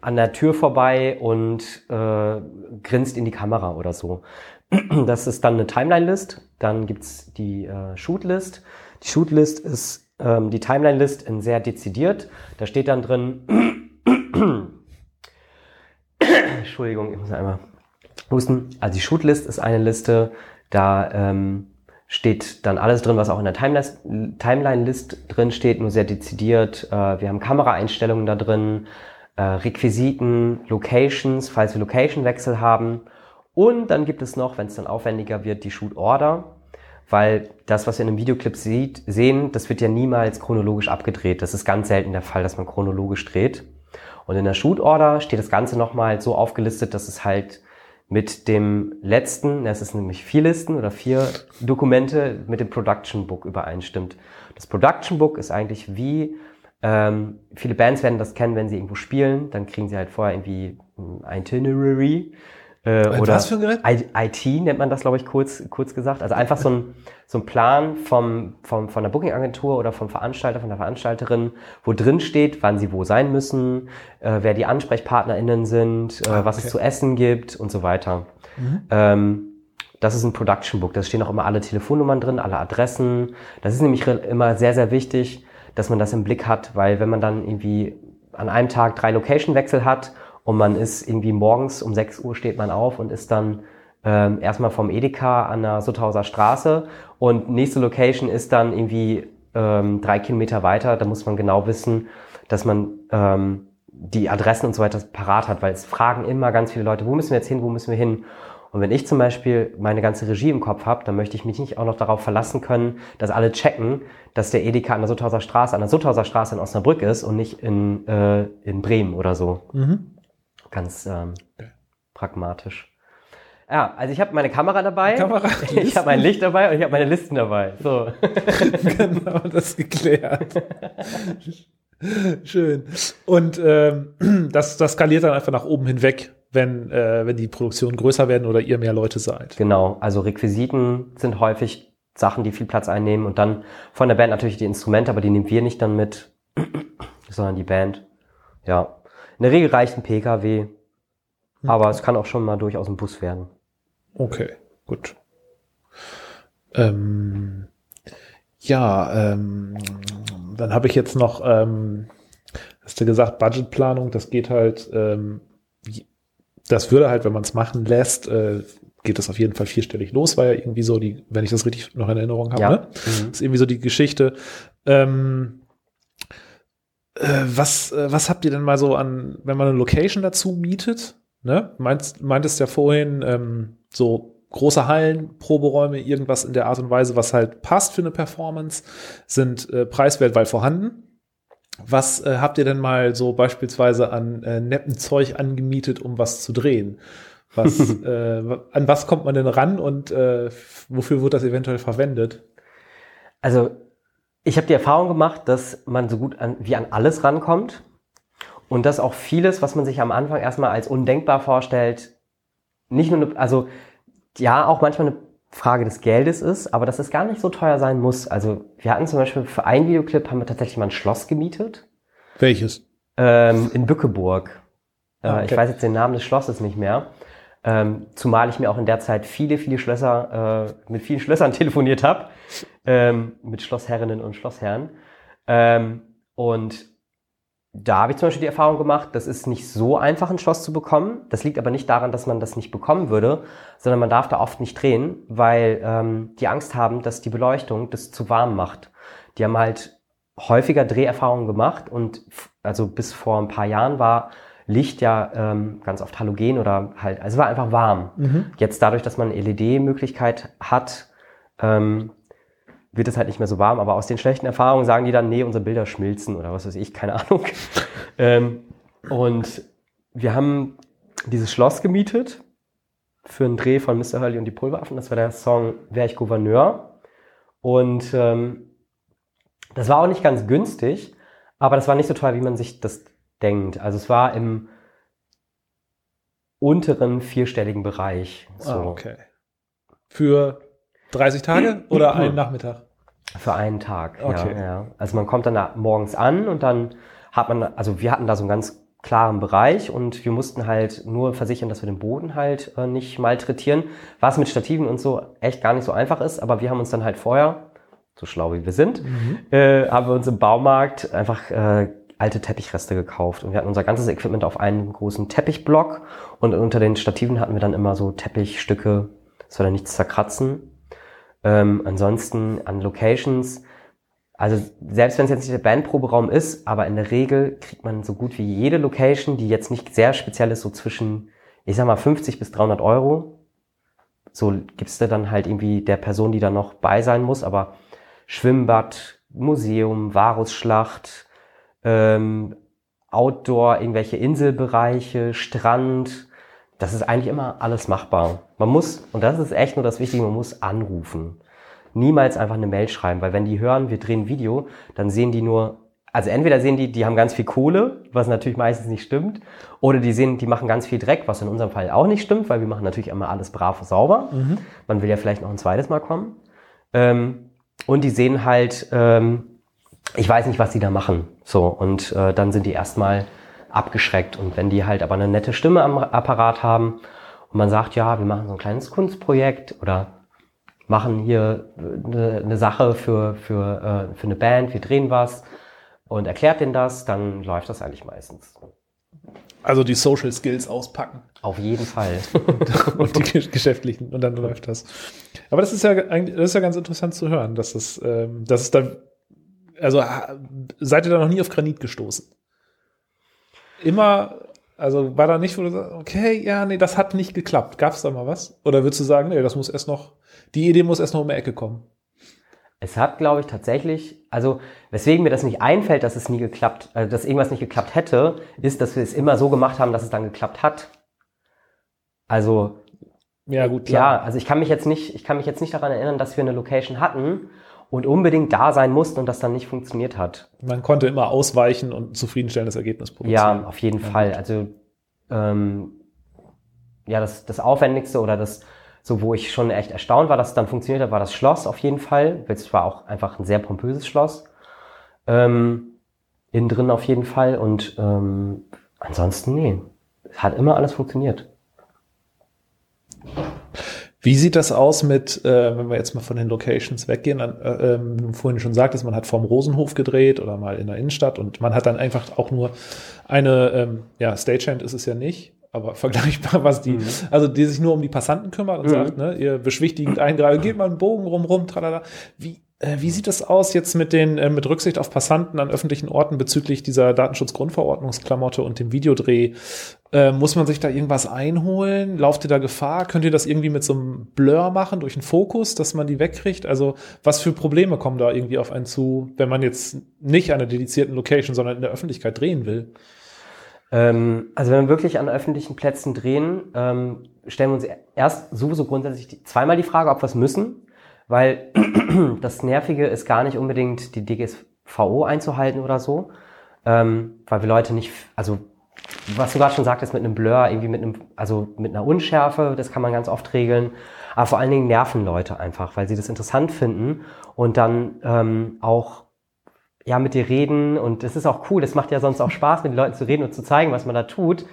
Speaker 2: an der Tür vorbei und äh, grinst in die Kamera oder so. Das ist dann eine Timeline-List. Dann gibt's die äh, Shoot-List. Die Shoot-List ist ähm, die Timeline-List in sehr dezidiert. Da steht dann drin, Entschuldigung, ich muss einmal husten. Also die Shoot-List ist eine Liste, da ähm, steht dann alles drin, was auch in der Timeline-List drin steht, nur sehr dezidiert. Äh, wir haben Kameraeinstellungen da drin, äh, Requisiten, Locations, falls wir Location-Wechsel haben. Und dann gibt es noch, wenn es dann aufwendiger wird, die Shoot-Order. Weil das, was wir in einem Videoclip sieht, sehen, das wird ja niemals chronologisch abgedreht. Das ist ganz selten der Fall, dass man chronologisch dreht. Und in der Shoot-Order steht das Ganze nochmal so aufgelistet, dass es halt mit dem letzten, das ist nämlich vier Listen oder vier Dokumente, mit dem Production Book übereinstimmt. Das Production Book ist eigentlich wie, ähm, viele Bands werden das kennen, wenn sie irgendwo spielen, dann kriegen sie halt vorher irgendwie ein Itinerary äh, oder
Speaker 1: was für ein Gerät?
Speaker 2: IT nennt man das, glaube ich, kurz, kurz gesagt. Also einfach so ein, so ein Plan vom, vom, von der Booking-Agentur oder vom Veranstalter, von der Veranstalterin, wo drin steht, wann sie wo sein müssen, äh, wer die AnsprechpartnerInnen sind, äh, ah, was es zu essen gibt und so weiter. Mhm. Ähm, das ist ein Production Book. Da stehen auch immer alle Telefonnummern drin, alle Adressen. Das ist nämlich immer sehr, sehr wichtig, dass man das im Blick hat, weil wenn man dann irgendwie an einem Tag drei Location-Wechsel hat und man ist irgendwie morgens um 6 Uhr steht man auf und ist dann ähm, erstmal vom Edeka an der Sutthauser Straße und nächste Location ist dann irgendwie ähm, drei Kilometer weiter. Da muss man genau wissen, dass man ähm, die Adressen und so weiter parat hat, weil es fragen immer ganz viele Leute, wo müssen wir jetzt hin, wo müssen wir hin? Und wenn ich zum Beispiel meine ganze Regie im Kopf habe, dann möchte ich mich nicht auch noch darauf verlassen können, dass alle checken, dass der Edeka an der Sutthauser Straße, an der Sutthauser Straße in Osnabrück ist und nicht in, äh, in Bremen oder so. Mhm. Ganz ähm, pragmatisch. Ja, also ich habe meine Kamera dabei, Kamera, ich habe mein Licht dabei und ich habe meine Listen dabei. So.
Speaker 1: genau, das geklärt. Schön. Und ähm, das, das skaliert dann einfach nach oben hinweg, wenn, äh, wenn die Produktionen größer werden oder ihr mehr Leute seid.
Speaker 2: Genau, also Requisiten sind häufig Sachen, die viel Platz einnehmen und dann von der Band natürlich die Instrumente, aber die nehmen wir nicht dann mit, sondern die Band. Ja, in der Regel reicht ein PKW, okay. aber es kann auch schon mal durchaus ein Bus werden.
Speaker 1: Okay, gut. Ähm, ja, ähm, dann habe ich jetzt noch, ähm, hast du gesagt, Budgetplanung, das geht halt, ähm, das würde halt, wenn man es machen lässt, äh, geht das auf jeden Fall vierstellig los, war ja irgendwie so die, wenn ich das richtig noch in Erinnerung habe, ja. ne? Mhm. ist irgendwie so die Geschichte. Ähm, äh, was, äh, was habt ihr denn mal so an, wenn man eine Location dazu mietet? Ne? Meinst, meintest ja vorhin, ähm, so große Hallen, Proberäume, irgendwas in der Art und Weise, was halt passt für eine Performance, sind äh, preiswert, weil vorhanden. Was äh, habt ihr denn mal so beispielsweise an äh, netten Zeug angemietet, um was zu drehen? Was, äh, an was kommt man denn ran und äh, wofür wird das eventuell verwendet?
Speaker 2: Also ich habe die Erfahrung gemacht, dass man so gut an, wie an alles rankommt und dass auch vieles, was man sich am Anfang erstmal als undenkbar vorstellt, nicht nur, eine, also ja, auch manchmal eine Frage des Geldes ist, aber dass es gar nicht so teuer sein muss. Also wir hatten zum Beispiel für einen Videoclip haben wir tatsächlich mal ein Schloss gemietet.
Speaker 1: Welches?
Speaker 2: Ähm, in Bückeburg. Äh, ah, okay. Ich weiß jetzt den Namen des Schlosses nicht mehr. Ähm, zumal ich mir auch in der Zeit viele, viele Schlösser, äh, mit vielen Schlössern telefoniert habe, ähm, mit Schlossherrinnen und Schlossherren. Ähm, und da habe ich zum Beispiel die Erfahrung gemacht, das ist nicht so einfach, ein Schloss zu bekommen. Das liegt aber nicht daran, dass man das nicht bekommen würde, sondern man darf da oft nicht drehen, weil ähm, die Angst haben, dass die Beleuchtung das zu warm macht. Die haben halt häufiger Dreherfahrungen gemacht und also bis vor ein paar Jahren war Licht ja ähm, ganz oft halogen oder halt, also es war einfach warm. Mhm. Jetzt dadurch, dass man eine LED-Möglichkeit hat, ähm, wird es halt nicht mehr so warm. Aber aus den schlechten Erfahrungen sagen die dann, nee, unsere Bilder schmilzen oder was weiß ich, keine Ahnung. ähm, und wir haben dieses Schloss gemietet für einen Dreh von Mr. Hurley und die Pulveraffen. Das war der Song Wär ich Gouverneur. Und ähm, das war auch nicht ganz günstig, aber das war nicht so teuer, wie man sich das denkt. Also es war im unteren vierstelligen Bereich.
Speaker 1: So. Ah, okay. Für 30 Tage oder einen Nachmittag?
Speaker 2: Für einen Tag, okay. ja, ja. Also man kommt dann morgens an und dann hat man, also wir hatten da so einen ganz klaren Bereich und wir mussten halt nur versichern, dass wir den Boden halt äh, nicht malträtieren, was mit Stativen und so echt gar nicht so einfach ist, aber wir haben uns dann halt vorher, so schlau wie wir sind, mhm. äh, haben wir uns im Baumarkt einfach äh, alte Teppichreste gekauft und wir hatten unser ganzes Equipment auf einen großen Teppichblock und unter den Stativen hatten wir dann immer so Teppichstücke, das war dann nichts zerkratzen Ähm, ansonsten an Locations, also selbst wenn es jetzt nicht der Bandproberaum ist, aber in der Regel kriegt man so gut wie jede Location, die jetzt nicht sehr speziell ist, so zwischen, ich sag mal, 50 bis 300 Euro. So gibst du dann halt irgendwie der Person, die da noch bei sein muss, aber Schwimmbad, Museum, Varusschlacht, ähm, Outdoor, irgendwelche Inselbereiche, Strand, das ist eigentlich immer alles machbar. Man muss, und das ist echt nur das Wichtige, man muss anrufen. Niemals einfach eine Mail schreiben, weil wenn die hören, wir drehen Video, dann sehen die nur, also entweder sehen die, die haben ganz viel Kohle, was natürlich meistens nicht stimmt, oder die sehen, die machen ganz viel Dreck, was in unserem Fall auch nicht stimmt, weil wir machen natürlich immer alles brav und sauber. Mhm. Man will ja vielleicht noch ein zweites Mal kommen. Ähm, und die sehen halt, ähm, ich weiß nicht, was die da machen. So, und äh, dann sind die erstmal abgeschreckt. Und wenn die halt aber eine nette Stimme am Apparat haben und man sagt, ja, wir machen so ein kleines Kunstprojekt oder machen hier eine, eine Sache für, für, äh, für eine Band, wir drehen was und erklärt denen das, dann läuft das eigentlich meistens.
Speaker 1: Also die Social Skills auspacken.
Speaker 2: Auf jeden Fall.
Speaker 1: und die geschäftlichen und dann läuft das. Aber das ist ja das ist ja ganz interessant zu hören, dass es, ähm, dass es dann, also seid ihr da noch nie auf Granit gestoßen? Immer, also war da nicht, wo du sagst, okay, ja, nee, das hat nicht geklappt. Gab es da mal was? Oder würdest du sagen, nee, das muss erst noch, die Idee muss erst noch um die Ecke kommen?
Speaker 2: Es hat, glaube ich, tatsächlich, also weswegen mir das nicht einfällt, dass es nie geklappt, also dass irgendwas nicht geklappt hätte, ist, dass wir es immer so gemacht haben, dass es dann geklappt hat. Also ja, gut, klar. Ja, also ich kann mich jetzt nicht, ich kann mich jetzt nicht daran erinnern, dass wir eine Location hatten und unbedingt da sein mussten und das dann nicht funktioniert hat.
Speaker 1: Man konnte immer ausweichen und ein zufriedenstellendes Ergebnis
Speaker 2: produzieren. Ja, auf jeden ja. Fall. Also ähm, ja, das, das Aufwendigste oder das, so wo ich schon echt erstaunt war, dass es dann funktioniert hat, war das Schloss auf jeden Fall. Es war auch einfach ein sehr pompöses Schloss. Ähm, innen drin auf jeden Fall. Und ähm, ansonsten, nee. Es hat immer alles funktioniert.
Speaker 1: Wie sieht das aus mit, äh, wenn wir jetzt mal von den Locations weggehen, an, äh, ähm, vorhin schon sagtest, man hat vorm Rosenhof gedreht oder mal in der Innenstadt und man hat dann einfach auch nur eine, ähm, ja, Stagehand ist es ja nicht, aber vergleichbar, was die, mhm. also die sich nur um die Passanten kümmert und mhm. sagt, ne, ihr beschwichtigend eingreifen, geht mal einen Bogen rum, rum, tralala. Wie, wie sieht das aus jetzt mit den, äh, mit Rücksicht auf Passanten an öffentlichen Orten bezüglich dieser Datenschutzgrundverordnungsklamotte und dem Videodreh? Äh, muss man sich da irgendwas einholen? Lauft ihr da Gefahr? Könnt ihr das irgendwie mit so einem Blur machen durch einen Fokus, dass man die wegkriegt? Also was für Probleme kommen da irgendwie auf einen zu, wenn man jetzt nicht an einer dedizierten Location, sondern in der Öffentlichkeit drehen will?
Speaker 2: Ähm, also wenn wir wirklich an öffentlichen Plätzen drehen, ähm, stellen wir uns erst sowieso grundsätzlich zweimal die Frage, ob wir es müssen. Weil das Nervige ist gar nicht unbedingt die DGSVO einzuhalten oder so, ähm, weil wir Leute nicht, also was du gerade schon sagtest, mit einem Blur, irgendwie mit einem, also mit einer Unschärfe, das kann man ganz oft regeln. Aber vor allen Dingen nerven Leute einfach, weil sie das interessant finden und dann ähm, auch ja mit dir reden und das ist auch cool. Das macht ja sonst auch Spaß, mit den Leuten zu reden und zu zeigen, was man da tut.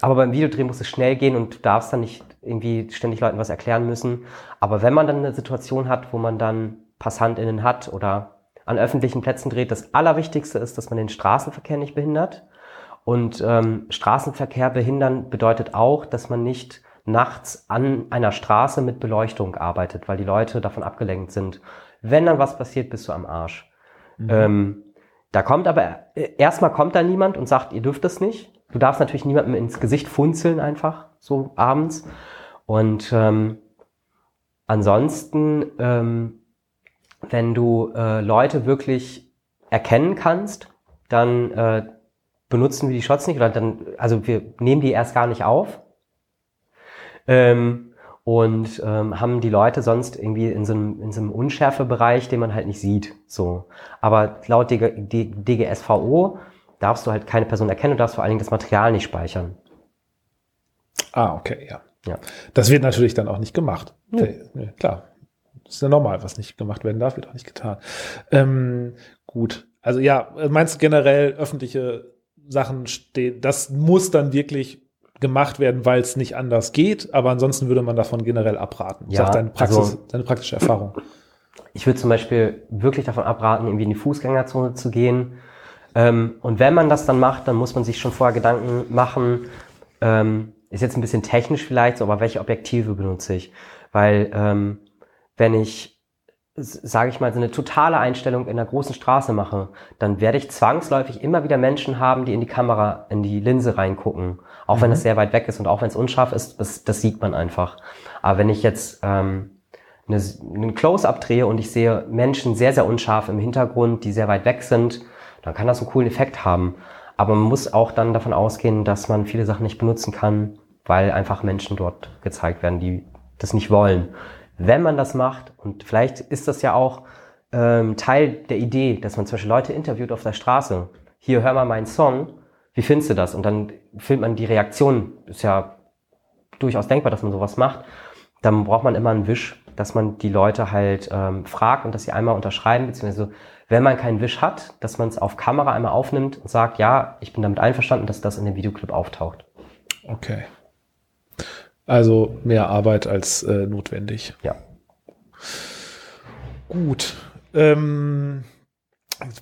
Speaker 2: Aber beim Videodreh muss es schnell gehen und du darfst dann nicht irgendwie ständig Leuten was erklären müssen. Aber wenn man dann eine Situation hat, wo man dann PassantInnen hat oder an öffentlichen Plätzen dreht, das Allerwichtigste ist, dass man den Straßenverkehr nicht behindert. Und ähm, Straßenverkehr behindern bedeutet auch, dass man nicht nachts an einer Straße mit Beleuchtung arbeitet, weil die Leute davon abgelenkt sind. Wenn dann was passiert, bist du am Arsch. Mhm. Ähm, da kommt aber, äh, erstmal kommt da niemand und sagt, ihr dürft das nicht. Du darfst natürlich niemandem ins Gesicht funzeln einfach, so abends. Und ähm, ansonsten, ähm, wenn du äh, Leute wirklich erkennen kannst, dann äh, benutzen wir die Shots nicht oder dann, also wir nehmen die erst gar nicht auf. Ähm, und ähm, haben die Leute sonst irgendwie in so einem, in so einem Unschärfebereich, den man halt nicht sieht. So. Aber laut DG, DGSVO darfst du halt keine Person erkennen und darfst vor allen Dingen das Material nicht speichern.
Speaker 1: Ah, okay, ja. ja. Das wird natürlich dann auch nicht gemacht. Ja. Nee, klar. Das ist ja normal, was nicht gemacht werden darf, wird auch nicht getan. Ähm, gut. Also ja, meinst du generell öffentliche Sachen stehen, das muss dann wirklich gemacht werden, weil es nicht anders geht, aber ansonsten würde man davon generell abraten. Ja, Sagt deine, Praxis, also, deine praktische Erfahrung.
Speaker 2: Ich würde zum Beispiel wirklich davon abraten, irgendwie in die Fußgängerzone zu gehen. Ähm, und wenn man das dann macht, dann muss man sich schon vorher Gedanken machen, ähm, ist jetzt ein bisschen technisch vielleicht, so, aber welche Objektive benutze ich? Weil ähm, wenn ich sage ich mal, so eine totale Einstellung in einer großen Straße mache, dann werde ich zwangsläufig immer wieder Menschen haben, die in die Kamera, in die Linse reingucken. Auch mhm. wenn es sehr weit weg ist und auch wenn es unscharf ist, das, das sieht man einfach. Aber wenn ich jetzt ähm, eine, einen Close-up drehe und ich sehe Menschen sehr, sehr unscharf im Hintergrund, die sehr weit weg sind, dann kann das einen coolen Effekt haben. Aber man muss auch dann davon ausgehen, dass man viele Sachen nicht benutzen kann, weil einfach Menschen dort gezeigt werden, die das nicht wollen wenn man das macht, und vielleicht ist das ja auch ähm, Teil der Idee, dass man zum Beispiel Leute interviewt auf der Straße. Hier, hör mal meinen Song. Wie findest du das? Und dann filmt man die Reaktion. Ist ja durchaus denkbar, dass man sowas macht. Dann braucht man immer einen Wisch, dass man die Leute halt ähm, fragt und dass sie einmal unterschreiben, beziehungsweise wenn man keinen Wisch hat, dass man es auf Kamera einmal aufnimmt und sagt, ja, ich bin damit einverstanden, dass das in dem Videoclip auftaucht.
Speaker 1: Okay. Also mehr Arbeit als äh, notwendig.
Speaker 2: Ja.
Speaker 1: Gut. Ähm,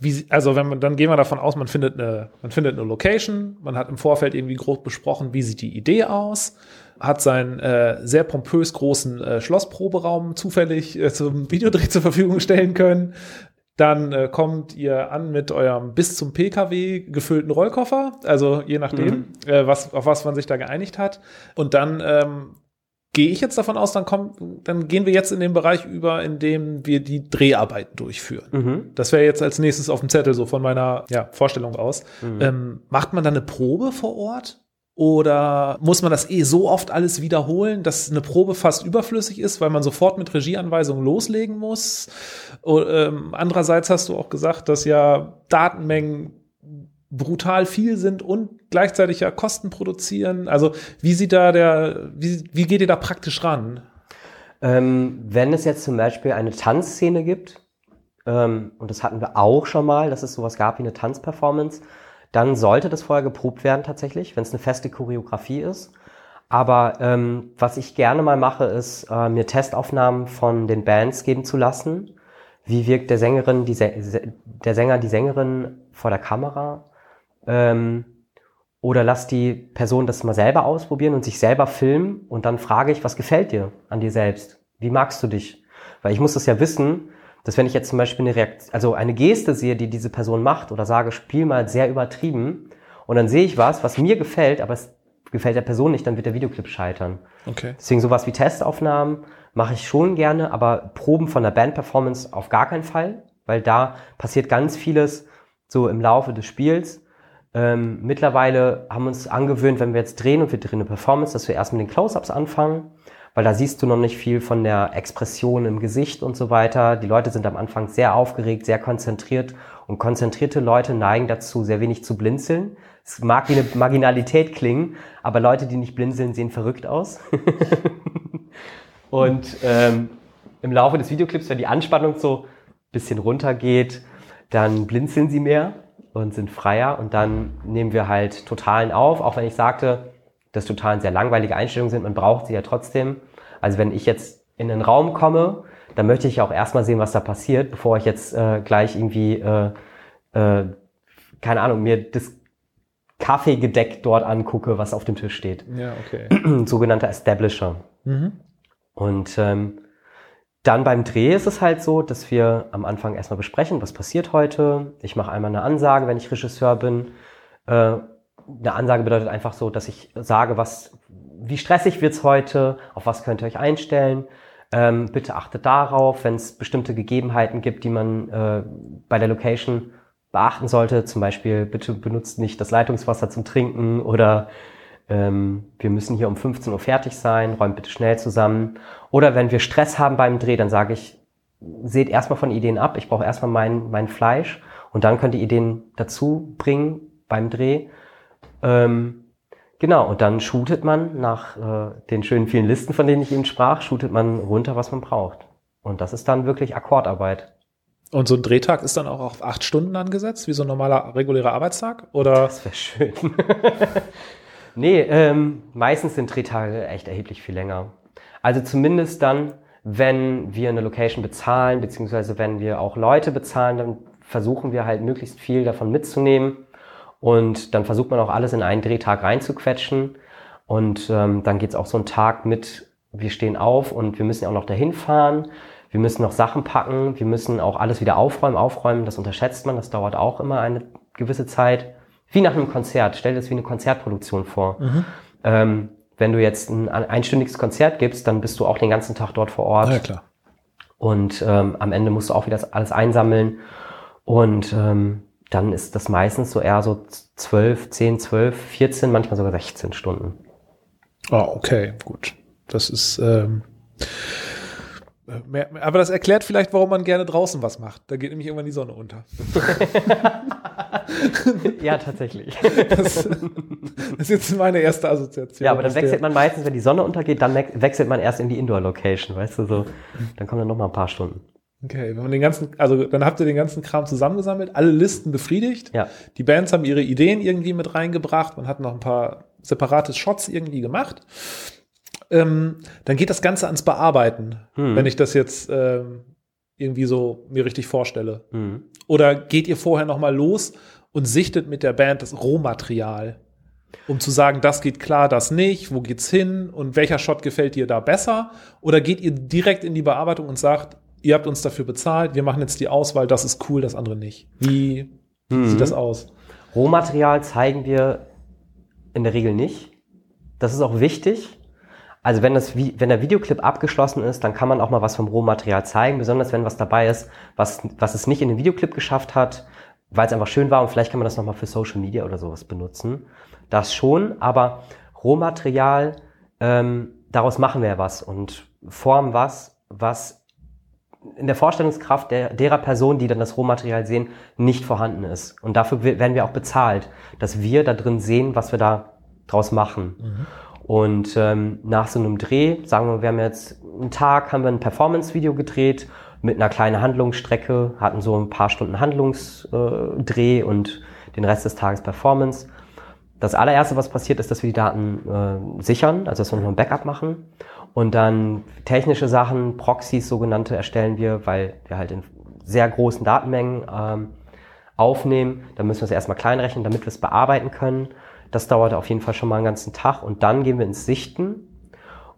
Speaker 1: wie, also wenn man, dann gehen wir davon aus, man findet eine, man findet eine Location, man hat im Vorfeld irgendwie grob besprochen, wie sieht die Idee aus, hat seinen äh, sehr pompös großen äh, Schlossproberaum zufällig äh, zum Videodreh zur Verfügung stellen können, dann äh, kommt ihr an mit eurem bis zum PKW gefüllten Rollkoffer, also je nachdem, mhm. äh, was, auf was man sich da geeinigt hat. Und dann ähm, gehe ich jetzt davon aus, dann kommt, dann gehen wir jetzt in den Bereich über, in dem wir die Dreharbeiten durchführen. Mhm. Das wäre jetzt als nächstes auf dem Zettel so von meiner ja, Vorstellung aus. Mhm. Ähm, macht man dann eine Probe vor Ort? Oder muss man das eh so oft alles wiederholen, dass eine Probe fast überflüssig ist, weil man sofort mit Regieanweisungen loslegen muss? Ähm, andererseits hast du auch gesagt, dass ja Datenmengen brutal viel sind und gleichzeitig ja Kosten produzieren. Also wie sieht da der, wie, wie geht ihr da praktisch ran?
Speaker 2: Ähm, wenn es jetzt zum Beispiel eine Tanzszene gibt, ähm, und das hatten wir auch schon mal, dass es sowas gab wie eine Tanzperformance, dann sollte das vorher geprobt werden tatsächlich, wenn es eine feste Choreografie ist. Aber ähm, was ich gerne mal mache, ist, äh, mir Testaufnahmen von den Bands geben zu lassen. Wie wirkt der Sängerin, die, der Sänger, die Sängerin vor der Kamera? Ähm, oder lass die Person das mal selber ausprobieren und sich selber filmen und dann frage ich, was gefällt dir an dir selbst? Wie magst du dich? Weil ich muss das ja wissen, dass wenn ich jetzt zum Beispiel eine Reaktion, also eine Geste sehe, die diese Person macht oder sage, spiel mal sehr übertrieben und dann sehe ich was, was mir gefällt, aber es gefällt der Person nicht, dann wird der Videoclip scheitern.
Speaker 1: Okay.
Speaker 2: Deswegen sowas wie Testaufnahmen mache ich schon gerne, aber Proben von der Bandperformance auf gar keinen Fall, weil da passiert ganz vieles so im Laufe des Spiels. Ähm, mittlerweile haben wir uns angewöhnt, wenn wir jetzt drehen und wir drehen eine Performance, dass wir erst mit den Close-Ups anfangen weil da siehst du noch nicht viel von der Expression im Gesicht und so weiter. Die Leute sind am Anfang sehr aufgeregt, sehr konzentriert und konzentrierte Leute neigen dazu, sehr wenig zu blinzeln. Es mag wie eine Marginalität klingen, aber Leute, die nicht blinzeln, sehen verrückt aus. und ähm, im Laufe des Videoclips, wenn die Anspannung so bisschen runtergeht, dann blinzeln sie mehr und sind freier und dann nehmen wir halt Totalen auf, auch wenn ich sagte, das total sehr langweilige Einstellungen sind. Man braucht sie ja trotzdem. Also wenn ich jetzt in den Raum komme, dann möchte ich auch erstmal sehen, was da passiert, bevor ich jetzt äh, gleich irgendwie, äh, äh, keine Ahnung, mir das Kaffeegedeck dort angucke, was auf dem Tisch steht.
Speaker 1: Ja, okay.
Speaker 2: Sogenannter Establisher. Mhm. Und ähm, dann beim Dreh ist es halt so, dass wir am Anfang erstmal besprechen, was passiert heute. Ich mache einmal eine Ansage, wenn ich Regisseur bin. Äh, eine Ansage bedeutet einfach so, dass ich sage, was, wie stressig wird's heute, auf was könnt ihr euch einstellen. Ähm, bitte achtet darauf, wenn es bestimmte Gegebenheiten gibt, die man äh, bei der Location beachten sollte. Zum Beispiel, bitte benutzt nicht das Leitungswasser zum Trinken oder ähm, wir müssen hier um 15 Uhr fertig sein, räumt bitte schnell zusammen. Oder wenn wir Stress haben beim Dreh, dann sage ich, seht erstmal von Ideen ab, ich brauche erstmal mein, mein Fleisch und dann könnt ihr Ideen dazu bringen beim Dreh. Ähm, genau, und dann shootet man nach äh, den schönen vielen Listen, von denen ich eben sprach, shootet man runter, was man braucht. Und das ist dann wirklich Akkordarbeit.
Speaker 1: Und so ein Drehtag ist dann auch auf acht Stunden angesetzt, wie so ein normaler regulärer Arbeitstag? Oder?
Speaker 2: Das wäre schön. nee, ähm, meistens sind Drehtage echt erheblich viel länger. Also zumindest dann, wenn wir eine Location bezahlen, beziehungsweise wenn wir auch Leute bezahlen, dann versuchen wir halt möglichst viel davon mitzunehmen. Und dann versucht man auch alles in einen Drehtag reinzuquetschen. Und ähm, dann geht's auch so ein Tag mit, wir stehen auf und wir müssen auch noch dahin fahren. Wir müssen noch Sachen packen, wir müssen auch alles wieder aufräumen, aufräumen, das unterschätzt man, das dauert auch immer eine gewisse Zeit. Wie nach einem Konzert, stell dir das wie eine Konzertproduktion vor.
Speaker 1: Mhm.
Speaker 2: Ähm, wenn du jetzt ein einstündiges Konzert gibst, dann bist du auch den ganzen Tag dort vor Ort.
Speaker 1: Ja, klar.
Speaker 2: Und ähm, am Ende musst du auch wieder alles einsammeln. Und ähm, dann ist das meistens so eher so 12, 10, 12, 14, manchmal sogar 16 Stunden.
Speaker 1: Ah, okay, gut. Das ist, ähm, mehr, aber das erklärt vielleicht, warum man gerne draußen was macht. Da geht nämlich irgendwann die Sonne unter.
Speaker 2: ja, tatsächlich.
Speaker 1: Das, das ist jetzt meine erste Assoziation.
Speaker 2: Ja, aber dann wechselt man meistens, wenn die Sonne untergeht, dann we- wechselt man erst in die Indoor-Location, weißt du, so. Dann kommen dann noch mal ein paar Stunden.
Speaker 1: Okay, wenn man den ganzen, also dann habt ihr den ganzen Kram zusammengesammelt, alle Listen befriedigt.
Speaker 2: Ja.
Speaker 1: Die Bands haben ihre Ideen irgendwie mit reingebracht. Man hat noch ein paar separate Shots irgendwie gemacht. Ähm, dann geht das Ganze ans Bearbeiten,
Speaker 2: Hm.
Speaker 1: wenn ich das jetzt ähm, irgendwie so mir richtig vorstelle.
Speaker 2: Mhm.
Speaker 1: Oder geht ihr vorher noch mal los und sichtet mit der Band das Rohmaterial, um zu sagen, das geht klar, das nicht, wo geht's hin und welcher Shot gefällt dir da besser? Oder geht ihr direkt in die Bearbeitung und sagt, ihr habt uns dafür bezahlt, wir machen jetzt die Auswahl, das ist cool, das andere nicht. Wie,
Speaker 2: Mhm.
Speaker 1: sieht das aus?
Speaker 2: Rohmaterial zeigen wir in der Regel nicht. Das ist auch wichtig. Also wenn, das, wenn der Videoclip abgeschlossen ist, dann kann man auch mal was vom Rohmaterial zeigen, besonders wenn was dabei ist, was, was es nicht in den Videoclip geschafft hat, weil es einfach schön war und vielleicht kann man das nochmal für Social Media oder sowas benutzen. Das schon, aber Rohmaterial, ähm, daraus machen wir ja was und formen was, was in der Vorstellungskraft der, derer Personen, die dann das Rohmaterial sehen, nicht vorhanden ist. Und dafür we- werden wir auch bezahlt, dass wir da drin sehen, was wir da draus machen. Und ähm, nach so einem Dreh, sagen wir, wir haben jetzt einen Tag, haben wir ein Performance-Video gedreht mit einer kleinen Handlungsstrecke, hatten so ein paar Stunden Handlungsdreh äh, und den Rest des Tages Performance. Das allererste, was passiert, ist, dass wir die Daten äh, sichern, also dass wir noch ein Backup machen. Und dann technische Sachen, Proxys sogenannte, erstellen wir, weil wir halt in sehr großen Datenmengen ähm, aufnehmen. Da müssen wir es erstmal kleinrechnen, damit wir es bearbeiten können. Das dauert auf jeden Fall schon mal einen ganzen Tag. Und dann gehen wir ins Sichten.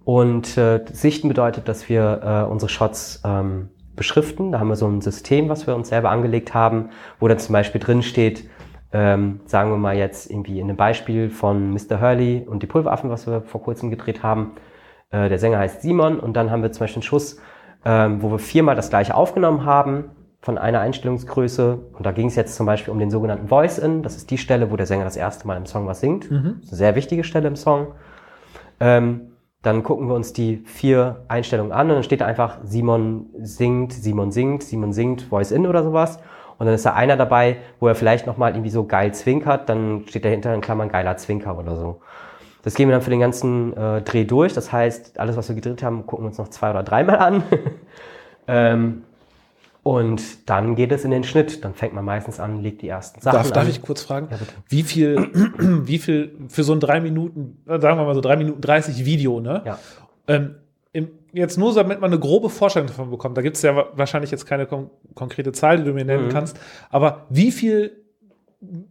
Speaker 2: Und äh, Sichten bedeutet, dass wir äh, unsere Shots ähm, beschriften. Da haben wir so ein System, was wir uns selber angelegt haben, wo dann zum Beispiel drin steht, ähm, sagen wir mal jetzt irgendwie in einem Beispiel von Mr. Hurley und die Pulveraffen, was wir vor kurzem gedreht haben. Äh, der Sänger heißt Simon und dann haben wir zum Beispiel einen Schuss, ähm, wo wir viermal das gleiche aufgenommen haben von einer Einstellungsgröße. Und da ging es jetzt zum Beispiel um den sogenannten Voice-In. Das ist die Stelle, wo der Sänger das erste Mal im Song was singt. Das ist eine sehr wichtige Stelle im Song. Ähm, dann gucken wir uns die vier Einstellungen an und dann steht da einfach Simon singt, Simon singt, Simon singt, Voice in oder sowas. Und dann ist da einer dabei, wo er vielleicht nochmal irgendwie so geil zwinkert, dann steht dahinter in Klammern geiler Zwinker oder so. Das gehen wir dann für den ganzen äh, Dreh durch. Das heißt, alles, was wir gedreht haben, gucken wir uns noch zwei oder dreimal an. ähm, und dann geht es in den Schnitt. Dann fängt man meistens an, legt die ersten Sachen
Speaker 1: Darf,
Speaker 2: an.
Speaker 1: darf ich kurz fragen,
Speaker 2: Ja,
Speaker 1: wie viel, wie viel für so ein drei Minuten, äh, sagen wir mal so drei Minuten 30 Video, ne?
Speaker 2: Ja.
Speaker 1: Ähm, im, jetzt nur, damit man eine grobe Vorstellung davon bekommt. Da gibt es ja wa- wahrscheinlich jetzt keine kon konkrete Zahl, die du mir nennen
Speaker 2: Mhm.
Speaker 1: kannst. Aber wie viel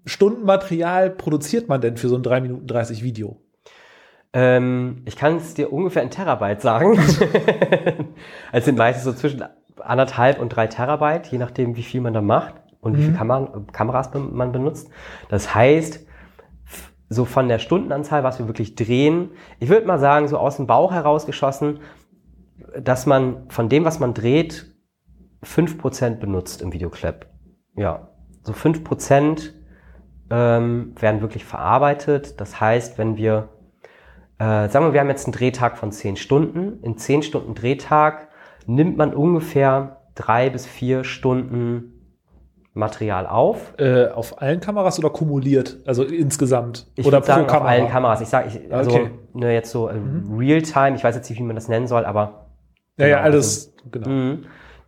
Speaker 1: Stunden Material produziert man denn für so ein 3 Minuten 30 Video?
Speaker 2: Ähm, ich kann es dir ungefähr in Terabyte sagen. es sind meistens so zwischen anderthalb und drei Terabyte, je nachdem, wie viel man da macht und wie viele Kamer Kameras man benutzt. Das heißt, so von der Stundenanzahl, was wir wirklich drehen, ich würde mal sagen, so aus dem Bauch herausgeschossen, dass man von dem, was man dreht, 5% benutzt im Videoclip. Ja, so 5% ähm, werden wirklich verarbeitet. Das heißt, wenn wir äh, sagen wir, wir haben jetzt einen Drehtag von 10 Stunden. In 10 Stunden Drehtag nimmt man ungefähr drei bis vier Stunden Material auf.
Speaker 1: Äh, auf allen Kameras oder kumuliert? Also insgesamt?
Speaker 2: Ich
Speaker 1: oder
Speaker 2: würde sagen, auf allen Kameras. Ich sage, ich, also
Speaker 1: Okay.
Speaker 2: ne, jetzt so äh, Real-Time, ich weiß jetzt nicht, wie man das nennen soll, aber
Speaker 1: Ja, ja,
Speaker 2: Genau,
Speaker 1: alles, genau.
Speaker 2: mh,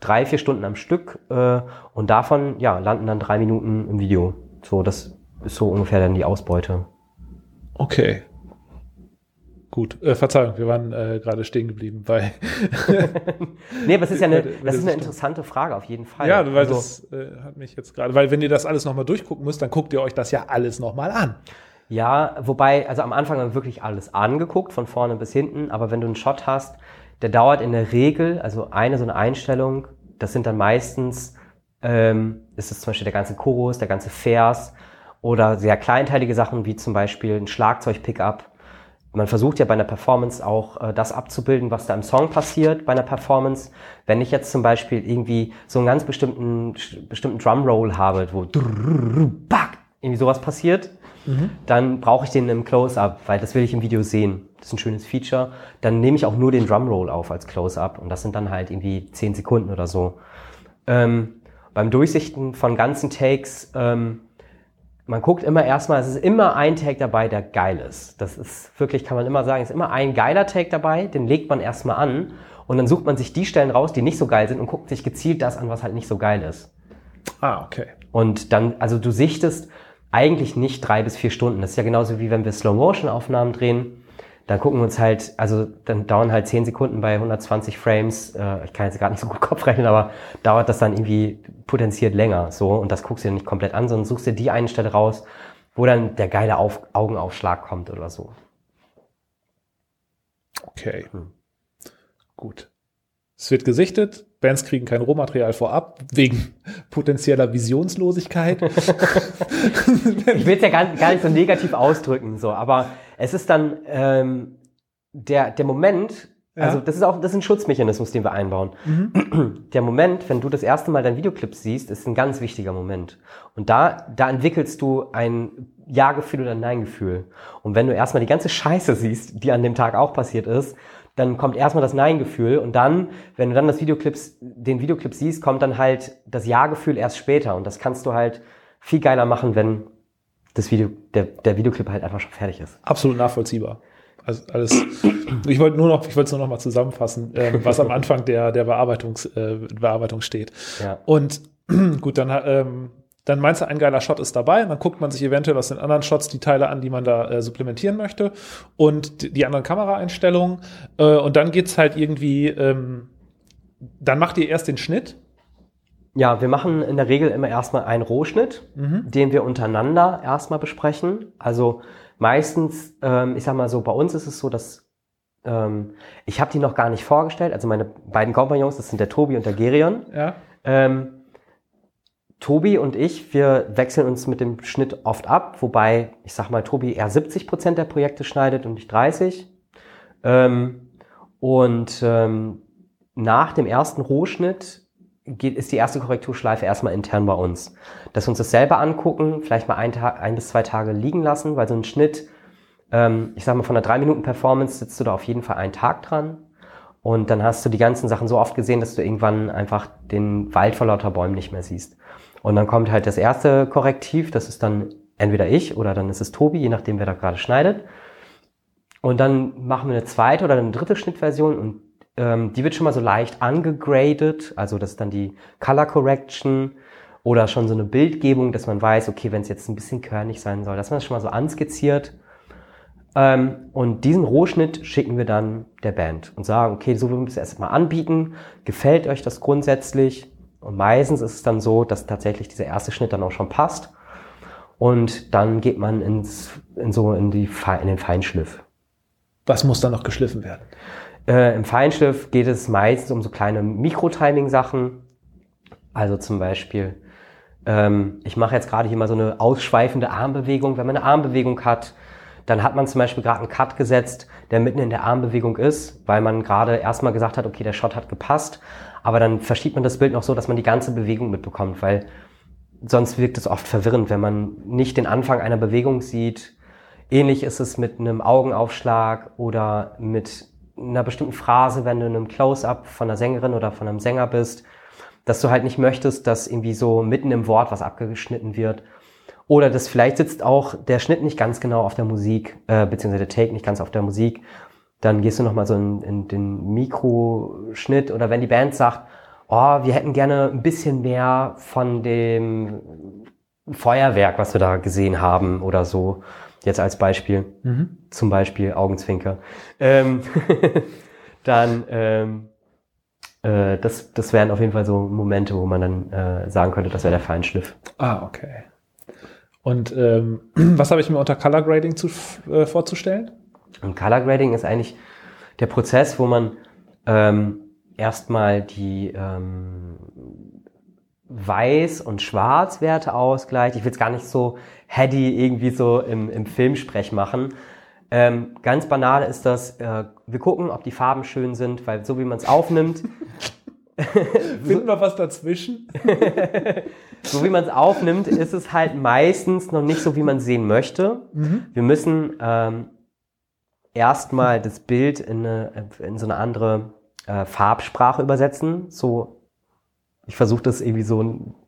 Speaker 2: drei, vier Stunden am Stück äh, und davon ja, landen dann drei Minuten im Video. So, das ist so ungefähr dann die Ausbeute.
Speaker 1: Okay. Gut, äh, Verzeihung, wir waren äh, gerade stehen geblieben bei.
Speaker 2: Nee, aber es ist ja eine, das ist eine interessante Frage auf jeden Fall.
Speaker 1: ja, weil
Speaker 2: Also-
Speaker 1: das äh, hat mich jetzt gerade, weil wenn ihr das alles nochmal durchgucken müsst, dann guckt ihr euch das ja alles nochmal an.
Speaker 2: Ja, wobei, also am Anfang haben wir wirklich alles angeguckt, von vorne bis hinten, aber wenn du einen Shot hast, der dauert in der Regel, also eine so eine Einstellung, das sind dann meistens, ähm, ist es zum Beispiel der ganze Chorus, der ganze Vers oder sehr kleinteilige Sachen wie zum Beispiel ein Schlagzeug-Pickup. Man versucht ja bei einer Performance auch äh, das abzubilden, was da im Song passiert bei einer Performance. Wenn ich jetzt zum Beispiel irgendwie so einen ganz bestimmten, bestimmten Drumroll habe, wo irgendwie sowas passiert, mhm. dann brauche ich den im Close-Up, weil das will ich im Video sehen. Das ist ein schönes Feature. Dann nehme ich auch nur den Drumroll auf als Close-Up und das sind dann halt irgendwie zehn Sekunden oder so. Ähm, beim Durchsichten von ganzen Takes, ähm, man guckt immer erstmal, es ist immer ein Take dabei, der geil ist. Das ist wirklich, kann man immer sagen, es ist immer ein geiler Take dabei, den legt man erstmal an und dann sucht man sich die Stellen raus, die nicht so geil sind und guckt sich gezielt das an, was halt nicht so geil ist.
Speaker 1: Ah, okay.
Speaker 2: Und dann, also du sichtest eigentlich nicht drei bis vier Stunden. Das ist ja genauso wie wenn wir Slow-Motion-Aufnahmen drehen. Dann gucken wir uns halt, also dann dauern halt zehn Sekunden bei 120 Frames. Äh, ich kann jetzt gerade nicht so gut Kopf rechnen, aber dauert das dann irgendwie potenziert länger. So und das guckst du dir nicht komplett an, sondern suchst dir die eine Stelle raus, wo dann der geile Auf Augenaufschlag kommt oder so.
Speaker 1: Okay. Hm. Gut. Es wird gesichtet, Bands kriegen kein Rohmaterial vorab, wegen potenzieller Visionslosigkeit.
Speaker 2: ich will es ja gar, gar, nicht so negativ ausdrücken, so, aber es ist dann ähm, der, der Moment, ja. also das ist auch das ist ein Schutzmechanismus, den wir einbauen. Mhm. Der Moment, wenn du das erste Mal dein Videoclip siehst, ist ein ganz wichtiger Moment. Und da, da entwickelst du ein Ja-Gefühl oder ein Nein-Gefühl. Und wenn du erstmal die ganze Scheiße siehst, die an dem Tag auch passiert ist, dann kommt erstmal das Nein-Gefühl und dann, wenn du dann das Videoclips, den Videoclip siehst, kommt dann halt das Ja-Gefühl erst später und das kannst du halt viel geiler machen, wenn das Video, der, der Videoclip halt einfach schon fertig ist.
Speaker 1: Absolut nachvollziehbar. Also alles. Ich wollte nur noch, ich wollte es nur noch mal zusammenfassen, äh, was am Anfang der der Bearbeitungs, äh, Bearbeitung steht. Ja. Und gut, dann ähm, dann meinst du, ein geiler Shot ist dabei, und dann guckt man sich eventuell aus den anderen Shots die Teile an, die man da äh, supplementieren möchte und die anderen Kameraeinstellungen äh, und dann geht's halt irgendwie, ähm, dann macht ihr erst den Schnitt.
Speaker 2: Ja, wir machen in der Regel immer erstmal einen Rohschnitt, mhm. den wir untereinander erstmal besprechen. Also meistens, ähm, ich sag mal so, bei uns ist es so, dass ähm, ich habe die noch gar nicht vorgestellt. Also meine beiden Kompagnons, das sind der Tobi und der Gerion. Ja. Ähm, Tobi und ich, wir wechseln uns mit dem Schnitt oft ab, wobei, ich sag mal, Tobi eher 70 Prozent der Projekte schneidet und ich 30. Ähm, und ähm, nach dem ersten Rohschnitt geht, ist die erste Korrekturschleife erstmal intern bei uns. Dass wir uns das selber angucken, vielleicht mal ein, Tag, ein bis zwei Tage liegen lassen, weil so ein Schnitt, ähm, ich sag mal, von einer 3-Minuten-Performance sitzt du da auf jeden Fall einen Tag dran. Und dann hast du die ganzen Sachen so oft gesehen, dass du irgendwann einfach den Wald vor lauter Bäumen nicht mehr siehst. Und dann kommt halt das erste Korrektiv, das ist dann entweder ich oder dann ist es Tobi, je nachdem, wer da gerade schneidet. Und dann machen wir eine zweite oder eine dritte Schnittversion und ähm, die wird schon mal so leicht angegradet, also das ist dann die Color Correction oder schon so eine Bildgebung, dass man weiß, okay, wenn es jetzt ein bisschen körnig sein soll, dass man das schon mal so anskizziert. Ähm, und diesen Rohschnitt schicken wir dann der Band und sagen, okay, so würden wir es erstmal anbieten. Gefällt euch das grundsätzlich? Und meistens ist es dann so, dass tatsächlich dieser erste Schnitt dann auch schon passt. Und dann geht man ins, in so in, die, in den Feinschliff.
Speaker 1: Was muss dann noch geschliffen werden?
Speaker 2: Äh, Im Feinschliff geht es meistens um so kleine Mikro-Timing-Sachen. Also zum Beispiel, ähm, ich mache jetzt gerade hier mal so eine ausschweifende Armbewegung. Wenn man eine Armbewegung hat, dann hat man zum Beispiel gerade einen Cut gesetzt, der mitten in der Armbewegung ist, weil man gerade erstmal gesagt hat, okay, der Shot hat gepasst, aber dann verschiebt man das Bild noch so, dass man die ganze Bewegung mitbekommt, weil sonst wirkt es oft verwirrend, wenn man nicht den Anfang einer Bewegung sieht. Ähnlich ist es mit einem Augenaufschlag oder mit einer bestimmten Phrase, wenn du in einem Close-up von einer Sängerin oder von einem Sänger bist, dass du halt nicht möchtest, dass irgendwie so mitten im Wort was abgeschnitten wird. Oder dass vielleicht sitzt auch der Schnitt nicht ganz genau auf der Musik, äh, beziehungsweise der Take nicht ganz auf der Musik dann gehst du nochmal so in, in den Mikroschnitt oder wenn die Band sagt, oh, wir hätten gerne ein bisschen mehr von dem Feuerwerk, was wir da gesehen haben oder so, jetzt als Beispiel, mhm. zum Beispiel Augenzwinker, ähm, dann ähm, äh, das, das wären auf jeden Fall so Momente, wo man dann äh, sagen könnte, das wäre der Feinschliff.
Speaker 1: Ah, okay. Und ähm, was habe ich mir unter Color Grading zu, äh, vorzustellen?
Speaker 2: Und Color Grading ist eigentlich der Prozess, wo man ähm, erstmal die ähm, Weiß- und Schwarzwerte ausgleicht. Ich will es gar nicht so heady irgendwie so im, im Filmsprech machen. Ähm, ganz banal ist das, äh, wir gucken, ob die Farben schön sind, weil so wie man es aufnimmt,
Speaker 1: Finden wir was dazwischen?
Speaker 2: so wie man es aufnimmt, ist es halt meistens noch nicht so, wie man sehen möchte. Wir müssen ähm, erstmal das Bild in, eine, in so eine andere äh, Farbsprache übersetzen. So, ich versuche das irgendwie so,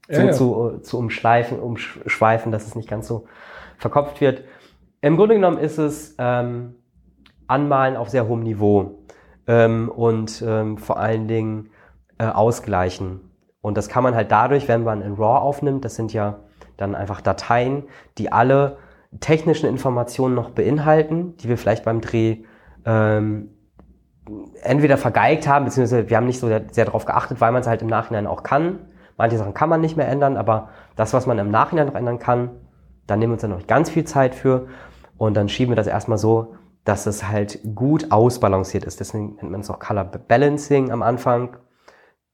Speaker 2: so
Speaker 1: Ja.
Speaker 2: Zu, zu umschleifen, umschweifen, dass es nicht ganz so verkopft wird. Im Grunde genommen ist es ähm, Anmalen auf sehr hohem Niveau ähm, und ähm, vor allen Dingen äh, ausgleichen. Und das kann man halt dadurch, wenn man in RAW aufnimmt, das sind ja dann einfach Dateien, die alle technischen Informationen noch beinhalten, die wir vielleicht beim Dreh ähm, entweder vergeigt haben, beziehungsweise wir haben nicht so sehr, sehr darauf geachtet, weil man es halt im Nachhinein auch kann. Manche Sachen kann man nicht mehr ändern, aber das, was man im Nachhinein noch ändern kann, da nehmen wir uns dann noch ganz viel Zeit für und dann schieben wir das erstmal so, dass es halt gut ausbalanciert ist. Deswegen nennt man es auch Color Balancing am Anfang.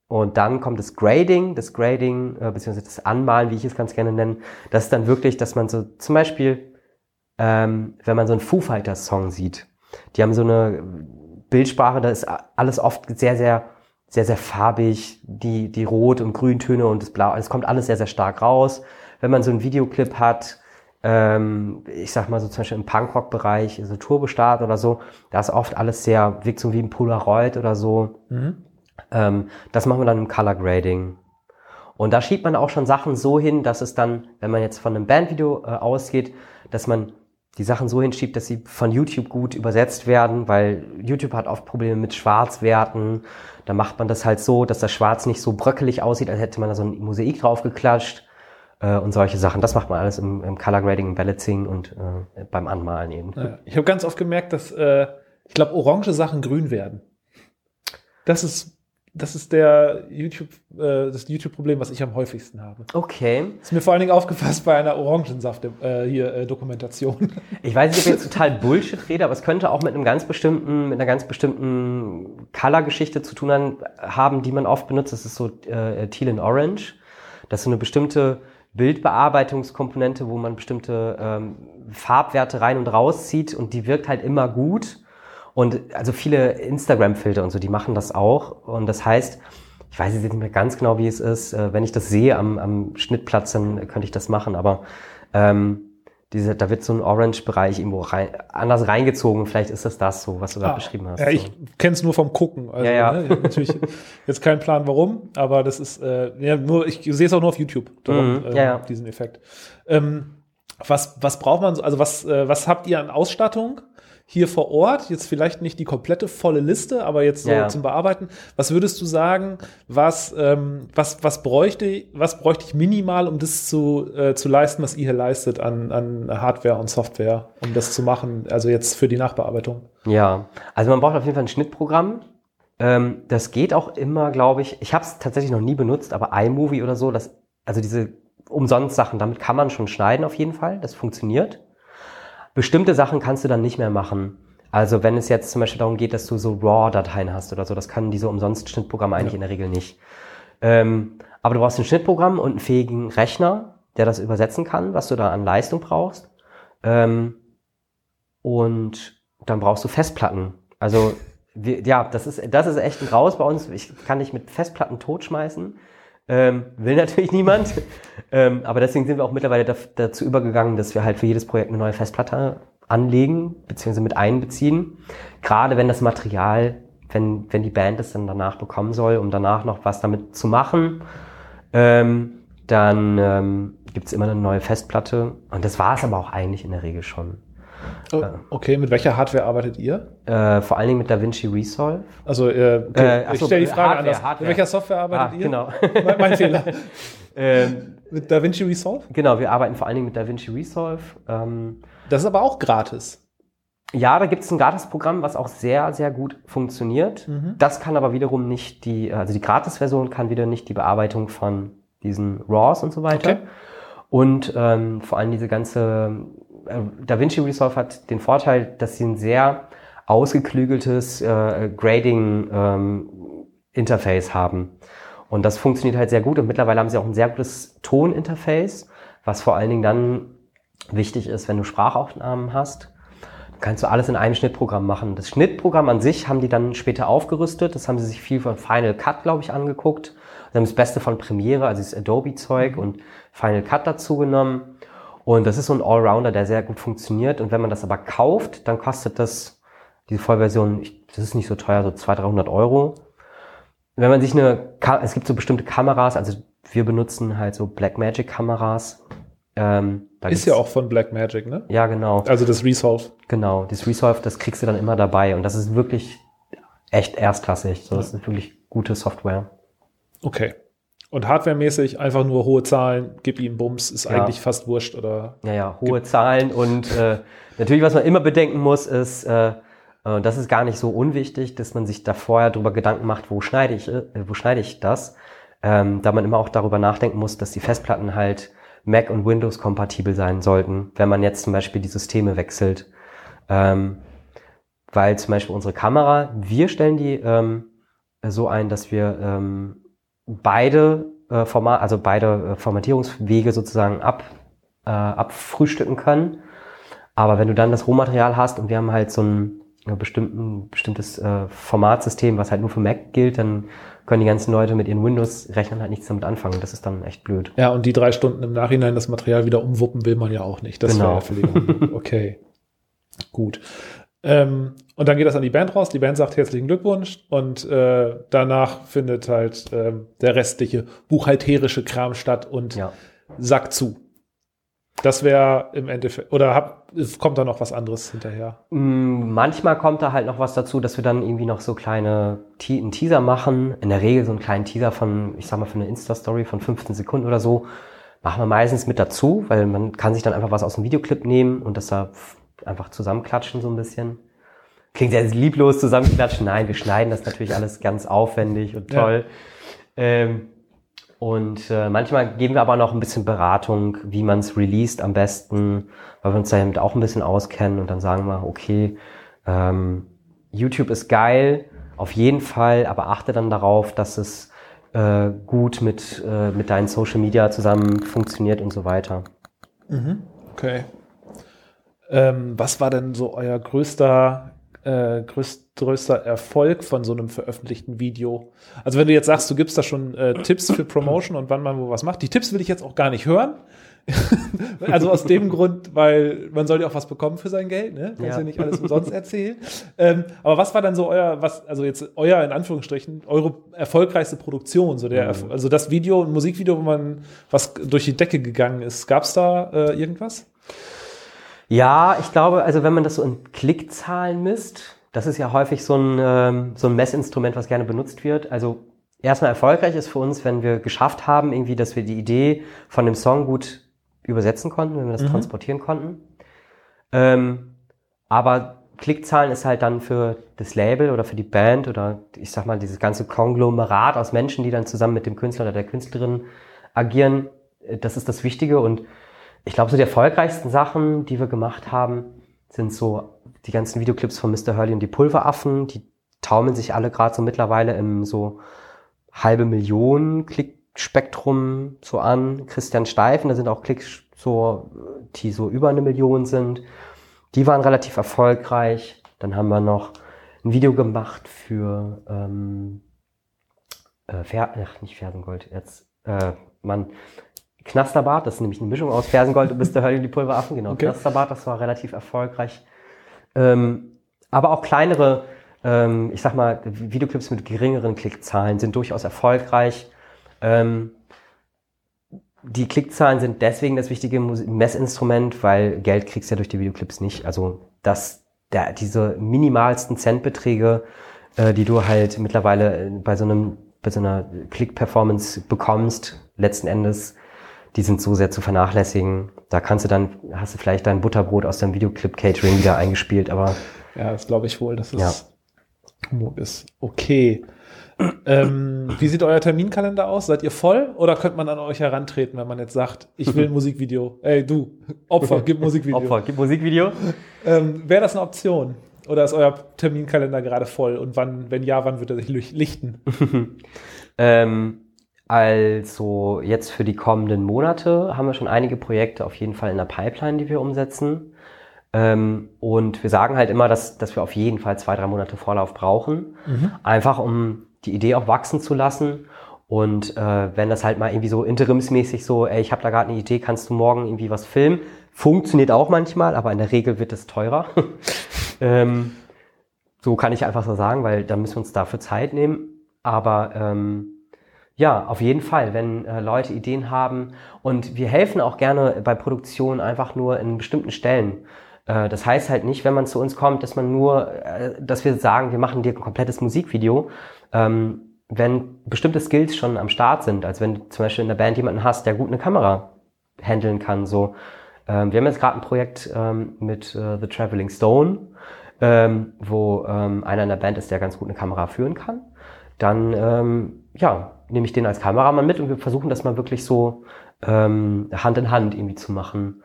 Speaker 2: Und dann kommt das Grading, das Grading, äh, beziehungsweise das Anmalen, wie ich es ganz gerne nenne. Das ist dann wirklich, dass man so zum Beispiel, ähm, wenn man so einen Foo Fighters Song sieht, die haben so eine Bildsprache, da ist alles oft sehr, sehr, sehr, sehr farbig, die, die Rot- und Grüntöne und das Blau, es kommt alles sehr, sehr stark raus. Wenn man so einen Videoclip hat, ähm, ich sag mal so zum Beispiel im Punkrock-Bereich, so Turbostart oder so, da ist oft alles sehr, wirkt so wie ein Polaroid oder so. Ähm, das machen wir dann im Color Grading. Und da schiebt man auch schon Sachen so hin, dass es dann, wenn man jetzt von einem Bandvideo äh, ausgeht, dass man die Sachen so hinschiebt, dass sie von YouTube gut übersetzt werden, weil YouTube hat oft Probleme mit Schwarzwerten. Da macht man das halt so, dass das Schwarz nicht so bröckelig aussieht, als hätte man da so ein Mosaik draufgeklatscht äh, und solche Sachen. Das macht man alles im, im Color Grading, im Balancing und äh, beim Anmalen eben.
Speaker 1: Ja. Ich habe ganz oft gemerkt, dass äh, ich glaube, orange Sachen grün werden. Das ist das ist der YouTube äh, das YouTube-Problem, was ich am häufigsten habe.
Speaker 2: Okay.
Speaker 1: Ist mir vor allen Dingen aufgefasst bei einer Orangensaft äh, hier äh, Dokumentation.
Speaker 2: Ich weiß nicht, ob ich jetzt total Bullshit rede, aber es könnte auch mit einem ganz bestimmten, mit einer ganz bestimmten Color-Geschichte zu tun haben- haben, die man oft benutzt. Das ist so äh, Teal and Orange. Das ist so eine bestimmte Bildbearbeitungskomponente, wo man bestimmte ähm, Farbwerte rein und rauszieht und die wirkt halt immer gut. Und also viele Instagram-Filter und so, die machen das auch. Und das heißt, ich weiß jetzt nicht mehr ganz genau, wie es ist. Äh, wenn ich das sehe am, am Schnittplatz, dann könnte ich das machen. Aber ähm, diese, da wird so ein Orange-Bereich irgendwo rein, anders reingezogen. Vielleicht ist das das so, was du da beschrieben hast.
Speaker 1: Ah, Ja, ich kenne es nur vom Gucken. Also,
Speaker 2: Ja, ja.
Speaker 1: Ne, natürlich jetzt keinen Plan, warum, aber das ist äh, ja, nur. Ich sehe es auch nur auf YouTube. Darum,
Speaker 2: Mhm, ja, ja.
Speaker 1: diesen Effekt. Ähm, was was braucht man? so- Also was äh, was habt ihr an Ausstattung? Hier vor Ort, jetzt vielleicht nicht die komplette volle Liste, aber jetzt so
Speaker 2: Ja,
Speaker 1: zum Bearbeiten. Was würdest du sagen, was, ähm, was, was bräuchte, was bräuchte ich minimal, um das zu, äh, zu leisten, was ihr hier leistet an, an Hardware und Software, um das zu machen, also jetzt für die Nachbearbeitung?
Speaker 2: Ja, also man braucht auf jeden Fall ein Schnittprogramm. Ähm, das geht auch immer, glaube ich. Ich habe es tatsächlich noch nie benutzt, aber iMovie oder so, das, also diese Umsonst-Sachen, damit kann man schon schneiden auf jeden Fall. Das funktioniert. Bestimmte Sachen kannst du dann nicht mehr machen. Also wenn es jetzt zum Beispiel darum geht, dass du so RAW-Dateien hast oder so, das können diese Umsonst-Schnittprogramme eigentlich in der Regel nicht. Ähm, aber du brauchst ein Schnittprogramm und einen fähigen Rechner, der das übersetzen kann, was du da an Leistung brauchst. Ähm, und dann brauchst du Festplatten. Also wir, ja, das ist das ist echt ein Graus bei uns. Ich kann dich mit Festplatten totschmeißen. Ähm, will natürlich niemand. ähm, aber deswegen sind wir auch mittlerweile da, dazu übergegangen, dass wir halt für jedes Projekt eine neue Festplatte anlegen bzw. mit einbeziehen. Gerade wenn das Material, wenn, wenn die Band es dann danach bekommen soll, um danach noch was damit zu machen, ähm, dann ähm, gibt es immer eine neue Festplatte. Und das war es aber auch eigentlich in der Regel schon.
Speaker 1: Oh, okay, mit welcher Hardware arbeitet ihr?
Speaker 2: Äh, vor allen Dingen mit DaVinci Resolve.
Speaker 1: Also, äh, okay,
Speaker 2: Äh, ach
Speaker 1: ich stelle die Frage
Speaker 2: Hardware,
Speaker 1: anders.
Speaker 2: Hardware.
Speaker 1: Mit welcher Software arbeitet
Speaker 2: Ah,
Speaker 1: ihr?
Speaker 2: genau.
Speaker 1: mein, mein Fehler.
Speaker 2: ähm,
Speaker 1: Mit DaVinci Resolve?
Speaker 2: genau, wir arbeiten vor allen Dingen mit DaVinci Resolve. Ähm,
Speaker 1: Das ist aber auch gratis.
Speaker 2: ja, da gibt es ein Gratis-Programm, was auch sehr, sehr gut funktioniert.
Speaker 1: Mhm.
Speaker 2: Das kann aber wiederum nicht die, also die Gratis-Version kann wieder nicht die Bearbeitung von diesen RAWs und so weiter.
Speaker 1: Okay.
Speaker 2: Und ähm, vor allem diese ganze äh, DaVinci Resolve hat den Vorteil, dass sie ein sehr ausgeklügeltes äh, Grading ähm, Interface haben. Und das funktioniert halt sehr gut und mittlerweile haben sie auch ein sehr gutes Toninterface, was vor allen Dingen dann wichtig ist, wenn du Sprachaufnahmen hast. Kannst du alles in einem Schnittprogramm machen. Das Schnittprogramm an sich haben die dann später aufgerüstet. Das haben sie sich viel von Final Cut, glaube ich, angeguckt. Sie haben das Beste von Premiere, also das Adobe-Zeug und Final Cut dazu genommen. Und das ist so ein Allrounder, der sehr gut funktioniert. Und wenn man das aber kauft, dann kostet das, diese Vollversion, das ist nicht so teuer, so 200, 300 Euro. Wenn man sich eine, es gibt so bestimmte Kameras, also wir benutzen halt so Blackmagic Kameras.
Speaker 1: Ähm, ist ja auch von Blackmagic, ne?
Speaker 2: Ja, genau.
Speaker 1: Also das Resolve.
Speaker 2: Genau, das Resolve, das kriegst du dann immer dabei. Und das ist wirklich echt erstklassig. So, das ist wirklich gute Software.
Speaker 1: Okay. Und hardwaremäßig einfach nur hohe Zahlen, gib ihm Bums, ist ja. eigentlich fast wurscht, oder?
Speaker 2: Ja, ja, hohe Zahlen und äh, natürlich, was man immer bedenken muss, ist, äh, äh, das ist gar nicht so unwichtig, dass man sich da vorher drüber Gedanken macht, wo schneide ich, äh, wo schneide ich das, ähm, da man immer auch darüber nachdenken muss, dass die Festplatten halt Mac und Windows kompatibel sein sollten, wenn man jetzt zum Beispiel die Systeme wechselt. Ähm, weil zum Beispiel unsere Kamera, wir stellen die ähm, so ein, dass wir ähm, beide äh, Format, also beide äh, Formatierungswege sozusagen ab, äh, abfrühstücken können. Aber wenn du dann das Rohmaterial hast und wir haben halt so ein ja, bestimmten, bestimmtes äh, Formatsystem, was halt nur für Mac gilt, dann können die ganzen Leute mit ihren Windows-Rechnern halt nichts damit anfangen. Das ist dann echt blöd.
Speaker 1: Ja, und die drei Stunden im Nachhinein das Material wieder umwuppen will man ja auch nicht. Das genau. wäre Okay. Gut. Ähm, und dann geht das an die Band raus. Die Band sagt herzlichen Glückwunsch und äh, danach findet halt äh, der restliche buchhalterische Kram statt und ja. sagt zu. Das wäre im Endeffekt, oder hab, kommt da noch was anderes hinterher?
Speaker 2: Mm, manchmal kommt da halt noch was dazu, dass wir dann irgendwie noch so kleine Te einen Teaser machen. In der Regel so einen kleinen Teaser von, ich sag mal, für eine Insta-Story von 15 Sekunden oder so. Machen wir meistens mit dazu, weil man kann sich dann einfach was aus dem Videoclip nehmen und das da einfach zusammenklatschen so ein bisschen. Klingt sehr lieblos zusammenklatschen. Nein, wir schneiden das natürlich alles ganz aufwendig und toll. Ja. Ähm, und äh, manchmal geben wir aber noch ein bisschen Beratung, wie man es released am besten, weil wir uns damit auch ein bisschen auskennen und dann sagen wir, okay, ähm, YouTube ist geil, auf jeden Fall, aber achte dann darauf, dass es äh, gut mit, äh, mit deinen Social Media zusammen funktioniert und so weiter.
Speaker 1: Mhm. Okay. Ähm, was war denn so euer größter, äh, größt, größter Erfolg von so einem veröffentlichten Video? Also wenn du jetzt sagst, du gibst da schon äh, Tipps für Promotion und wann man wo was macht, die Tipps will ich jetzt auch gar nicht hören. also aus dem Grund, weil man soll ja auch was bekommen für sein Geld, ne? Kannst ja, ja nicht alles umsonst erzählen. ähm, aber was war dann so euer, was, also jetzt euer in Anführungsstrichen, eure erfolgreichste Produktion, so der, mhm. also das Video, ein Musikvideo, wo man was durch die Decke gegangen ist, gab's da äh, irgendwas?
Speaker 2: Ja, ich glaube, also wenn man das so in Klickzahlen misst, das ist ja häufig so ein, ähm, so ein Messinstrument, was gerne benutzt wird. Also erstmal erfolgreich ist für uns, wenn wir geschafft haben, irgendwie, dass wir die Idee von dem Song gut übersetzen konnten, wenn wir das mhm. transportieren konnten. Ähm, aber Klickzahlen ist halt dann für das Label oder für die Band oder ich sag mal dieses ganze Konglomerat aus Menschen, die dann zusammen mit dem Künstler oder der Künstlerin agieren. Äh, das ist das Wichtige und ich glaube, so die erfolgreichsten Sachen, die wir gemacht haben, sind so die ganzen Videoclips von Mr. Hurley und die Pulveraffen. Die taumeln sich alle gerade so mittlerweile im so halbe Millionen Klickspektrum so an. Christian Steifen, da sind auch Klicks so, die so über eine Million sind. Die waren relativ erfolgreich. Dann haben wir noch ein Video gemacht für ähm, äh, Fer ach, nicht Fersengold, jetzt äh, man Knasterbart, das ist nämlich eine Mischung aus Fersengold und Mr. Hurley die Pulveraffen, genau. Okay. Knasterbart, das war relativ erfolgreich. Ähm, aber auch kleinere, ähm, ich sag mal, Videoclips mit geringeren Klickzahlen sind durchaus erfolgreich. Ähm, die Klickzahlen sind deswegen das wichtige Messinstrument, weil Geld kriegst du ja durch die Videoclips nicht. Also das, der, diese minimalsten Centbeträge, äh, die du halt mittlerweile bei so einem bei so einer Click-Performance bekommst, letzten Endes die sind so sehr zu vernachlässigen. Da kannst du dann, hast du vielleicht dein Butterbrot aus deinem Videoclip-Catering wieder eingespielt, aber.
Speaker 1: Ja, das glaube ich wohl, dass es ja. Ist. Okay. ähm, wie sieht euer Terminkalender aus? Seid ihr voll oder könnte man an euch herantreten, wenn man jetzt sagt, ich will ein Musikvideo? Ey, du, Opfer, gib Musikvideo.
Speaker 2: Opfer, gib Musikvideo.
Speaker 1: ähm, Wäre das eine Option? Oder ist euer Terminkalender gerade voll? Und wann, wenn ja, wann wird er sich lichten?
Speaker 2: ähm, also jetzt für die kommenden Monate haben wir schon einige Projekte auf jeden Fall in der Pipeline, die wir umsetzen. Ähm, und wir sagen halt immer, dass, dass wir auf jeden Fall zwei, drei Monate Vorlauf brauchen. Mhm. Einfach um die Idee auch wachsen zu lassen. Und äh, wenn das halt mal irgendwie so interimsmäßig so, ey, ich habe da gerade eine Idee, kannst du morgen irgendwie was filmen? Funktioniert auch manchmal, aber in der Regel wird es teurer. ähm, so kann ich einfach so sagen, weil dann müssen wir uns dafür Zeit nehmen. Aber ähm, ja, auf jeden Fall, wenn äh, Leute Ideen haben und wir helfen auch gerne bei Produktion einfach nur in bestimmten Stellen. Äh, das heißt halt nicht, wenn man zu uns kommt, dass man nur, äh, dass wir sagen, wir machen dir ein komplettes Musikvideo. Ähm, wenn bestimmte Skills schon am Start sind, als wenn du zum Beispiel in der Band jemanden hast, der gut eine Kamera handeln kann, so. Ähm, wir haben jetzt gerade ein Projekt ähm, mit äh, The Traveling Stone, ähm, wo ähm, einer in der Band ist, der ganz gut eine Kamera führen kann. Dann, ähm, ja, nehme ich den als Kameramann mit und wir versuchen das mal wirklich so ähm, Hand in Hand irgendwie zu machen.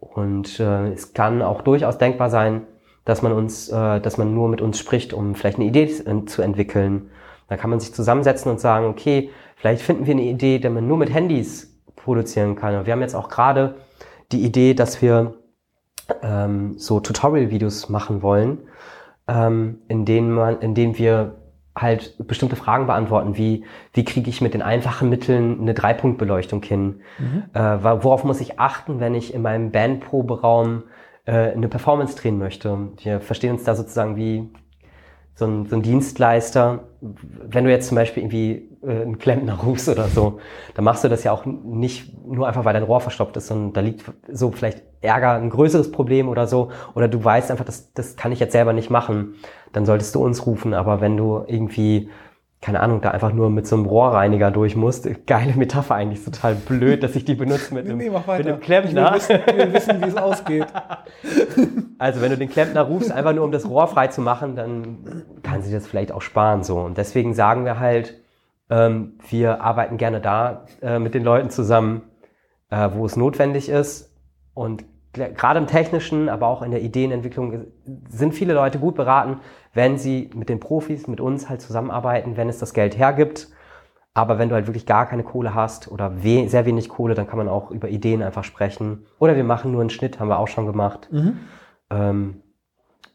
Speaker 2: Und äh, es kann auch durchaus denkbar sein, dass man uns, äh, dass man nur mit uns spricht, um vielleicht eine Idee zu entwickeln. Da kann man sich zusammensetzen und sagen, okay, vielleicht finden wir eine Idee, die man nur mit Handys produzieren kann. Und wir haben jetzt auch gerade die Idee, dass wir ähm, so Tutorial-Videos machen wollen, ähm, in denen man, in denen wir halt bestimmte Fragen beantworten, wie wie kriege ich mit den einfachen Mitteln eine Dreipunktbeleuchtung hin? Mhm. Äh, worauf muss ich achten, wenn ich in meinem Bandproberaum äh, eine Performance drehen möchte? Wir verstehen uns da sozusagen wie so ein, so ein Dienstleister. Wenn du jetzt zum Beispiel irgendwie äh, einen Klempner rufst oder so, dann machst du das ja auch nicht nur einfach, weil dein Rohr verstopft ist, sondern da liegt so vielleicht Ärger, ein größeres Problem oder so. Oder du weißt einfach, das, das kann ich jetzt selber nicht machen. Dann solltest du uns rufen. Aber wenn du irgendwie keine Ahnung, da einfach nur mit so einem Rohrreiniger durch musst. Geile Metapher eigentlich, total blöd, dass ich die benutze mit, nee, einem, mit einem Klempner.
Speaker 1: Will wissen, will wissen wie es ausgeht.
Speaker 2: Also wenn du den Klempner rufst, einfach nur um das Rohr frei zu machen, dann kann sie das vielleicht auch sparen so. Und deswegen sagen wir halt, ähm, wir arbeiten gerne da äh, mit den Leuten zusammen, äh, wo es notwendig ist. Und gerade im Technischen, aber auch in der Ideenentwicklung sind viele Leute gut beraten, wenn sie mit den Profis, mit uns halt zusammenarbeiten, wenn es das Geld hergibt. Aber wenn du halt wirklich gar keine Kohle hast oder we sehr wenig Kohle, dann kann man auch über Ideen einfach sprechen. Oder wir machen nur einen Schnitt, haben wir auch schon gemacht. Mhm. Ähm,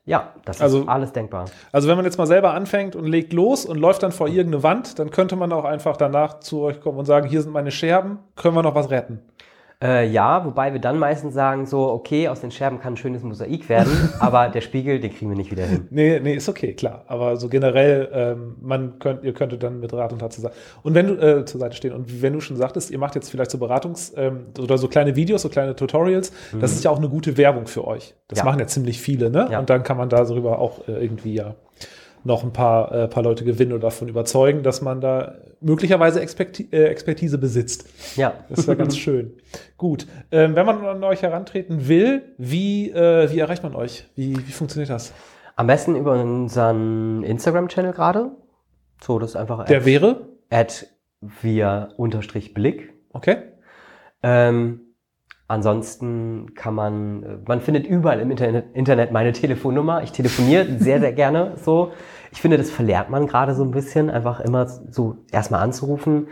Speaker 2: ja, das
Speaker 1: also,
Speaker 2: ist alles denkbar.
Speaker 1: Also wenn man jetzt mal selber anfängt und legt los und läuft dann vor irgendeine Wand, dann könnte man auch einfach danach zu euch kommen und sagen, hier sind meine Scherben, können wir noch was retten?
Speaker 2: Äh, ja, wobei wir dann meistens sagen so, okay, aus den Scherben kann ein schönes Mosaik werden, aber der Spiegel, den kriegen wir nicht wieder hin.
Speaker 1: Nee, nee, ist okay, klar. Aber so generell, ähm, man könnt, ihr könntet dann mit Rat und Tat Seite. Und wenn du äh, zur Seite stehen und wenn du schon sagtest, ihr macht jetzt vielleicht so Beratungs- ähm, oder so kleine Videos, so kleine Tutorials, mhm. das ist ja auch eine gute Werbung für euch. Das ja. machen ja ziemlich viele, ne? Ja. Und dann kann man da darüber auch äh, irgendwie ja noch ein paar, äh, paar Leute gewinnen oder davon überzeugen, dass man da möglicherweise äh, Expertise besitzt.
Speaker 2: Ja.
Speaker 1: Das wäre ganz schön. Gut. Ähm, wenn man an euch herantreten will, wie, äh, wie erreicht man euch? Wie, wie funktioniert das?
Speaker 2: Am besten über unseren Instagram-Channel gerade. So, das ist einfach.
Speaker 1: Der wäre?
Speaker 2: At via unterstrich Blick.
Speaker 1: Okay.
Speaker 2: Ähm, Ansonsten kann man, man findet überall im Internet meine Telefonnummer. Ich telefoniere sehr, sehr gerne so. Ich finde, das verlernt man gerade so ein bisschen, einfach immer so erstmal anzurufen.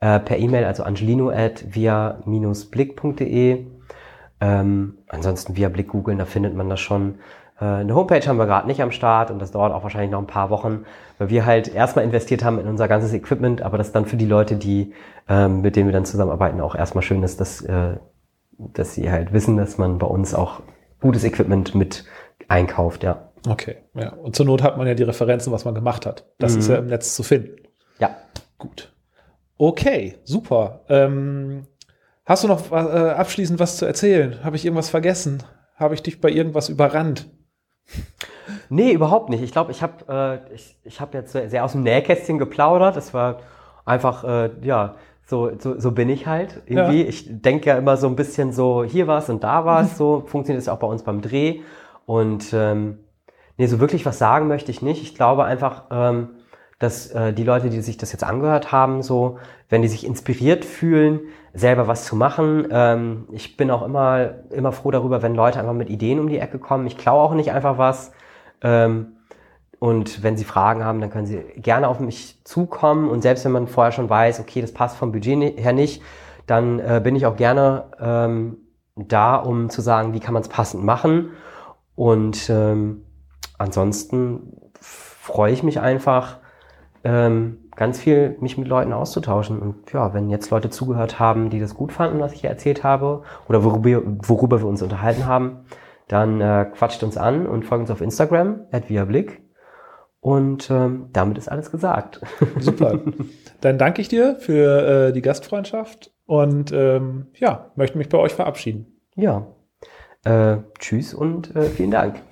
Speaker 2: Äh, per E-Mail, also angelino at via-blick.de. Ähm, ansonsten via Blick googeln, da findet man das schon. Äh, eine Homepage haben wir gerade nicht am Start und das dauert auch wahrscheinlich noch ein paar Wochen, weil wir halt erstmal investiert haben in unser ganzes Equipment, aber das dann für die Leute, die ähm, mit denen wir dann zusammenarbeiten, auch erstmal schön ist, dass äh, dass sie halt wissen, dass man bei uns auch gutes Equipment mit einkauft, ja.
Speaker 1: Okay, ja. Und zur Not hat man ja die Referenzen, was man gemacht hat. Das mhm. ist ja im Netz zu finden.
Speaker 2: Ja.
Speaker 1: Gut. Okay, super. Ähm, hast du noch äh, abschließend was zu erzählen? Habe ich irgendwas vergessen? Habe ich dich bei irgendwas überrannt?
Speaker 2: Nee, überhaupt nicht. Ich glaube, ich habe äh, ich, ich hab jetzt sehr aus dem Nähkästchen geplaudert. Das war einfach, äh, ja, so, so, so bin ich halt irgendwie. Ja. Ich denke ja immer so ein bisschen so, hier war's und da war's. So funktioniert es auch bei uns beim Dreh. Und ähm, nee, so wirklich was sagen möchte ich nicht. Ich glaube einfach, ähm, dass äh, die Leute, die sich das jetzt angehört haben, so, wenn die sich inspiriert fühlen, selber was zu machen. Ähm, ich bin auch immer, immer froh darüber, wenn Leute einfach mit Ideen um die Ecke kommen. Ich klaue auch nicht einfach was. Ähm, und wenn Sie Fragen haben, dann können Sie gerne auf mich zukommen. Und selbst wenn man vorher schon weiß, okay, das passt vom Budget her nicht, dann äh, bin ich auch gerne ähm, da, um zu sagen, wie kann man es passend machen. Und ähm, ansonsten freue ich mich einfach, ähm, ganz viel mich mit Leuten auszutauschen. Und ja, wenn jetzt Leute zugehört haben, die das gut fanden, was ich hier erzählt habe, oder worüber, worüber wir uns unterhalten haben, dann äh, quatscht uns an und folgt uns auf Instagram, at Blick. Und ähm, damit ist alles gesagt.
Speaker 1: Super. Dann danke ich dir für äh, die Gastfreundschaft und ähm, ja, möchte mich bei euch verabschieden.
Speaker 2: Ja. Äh, tschüss und äh, vielen Dank.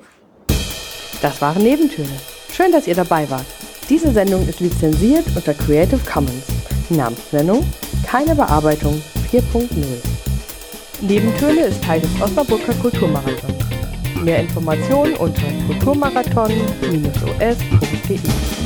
Speaker 3: Das waren Nebentöne. Schön, dass ihr dabei wart. Diese Sendung ist lizenziert unter Creative Commons. Namensnennung keine Bearbeitung 4.0. Nebentöne ist Teil des Osnabrücker Kulturmarathons. Mehr Informationen unter kulturmarathon-os.de.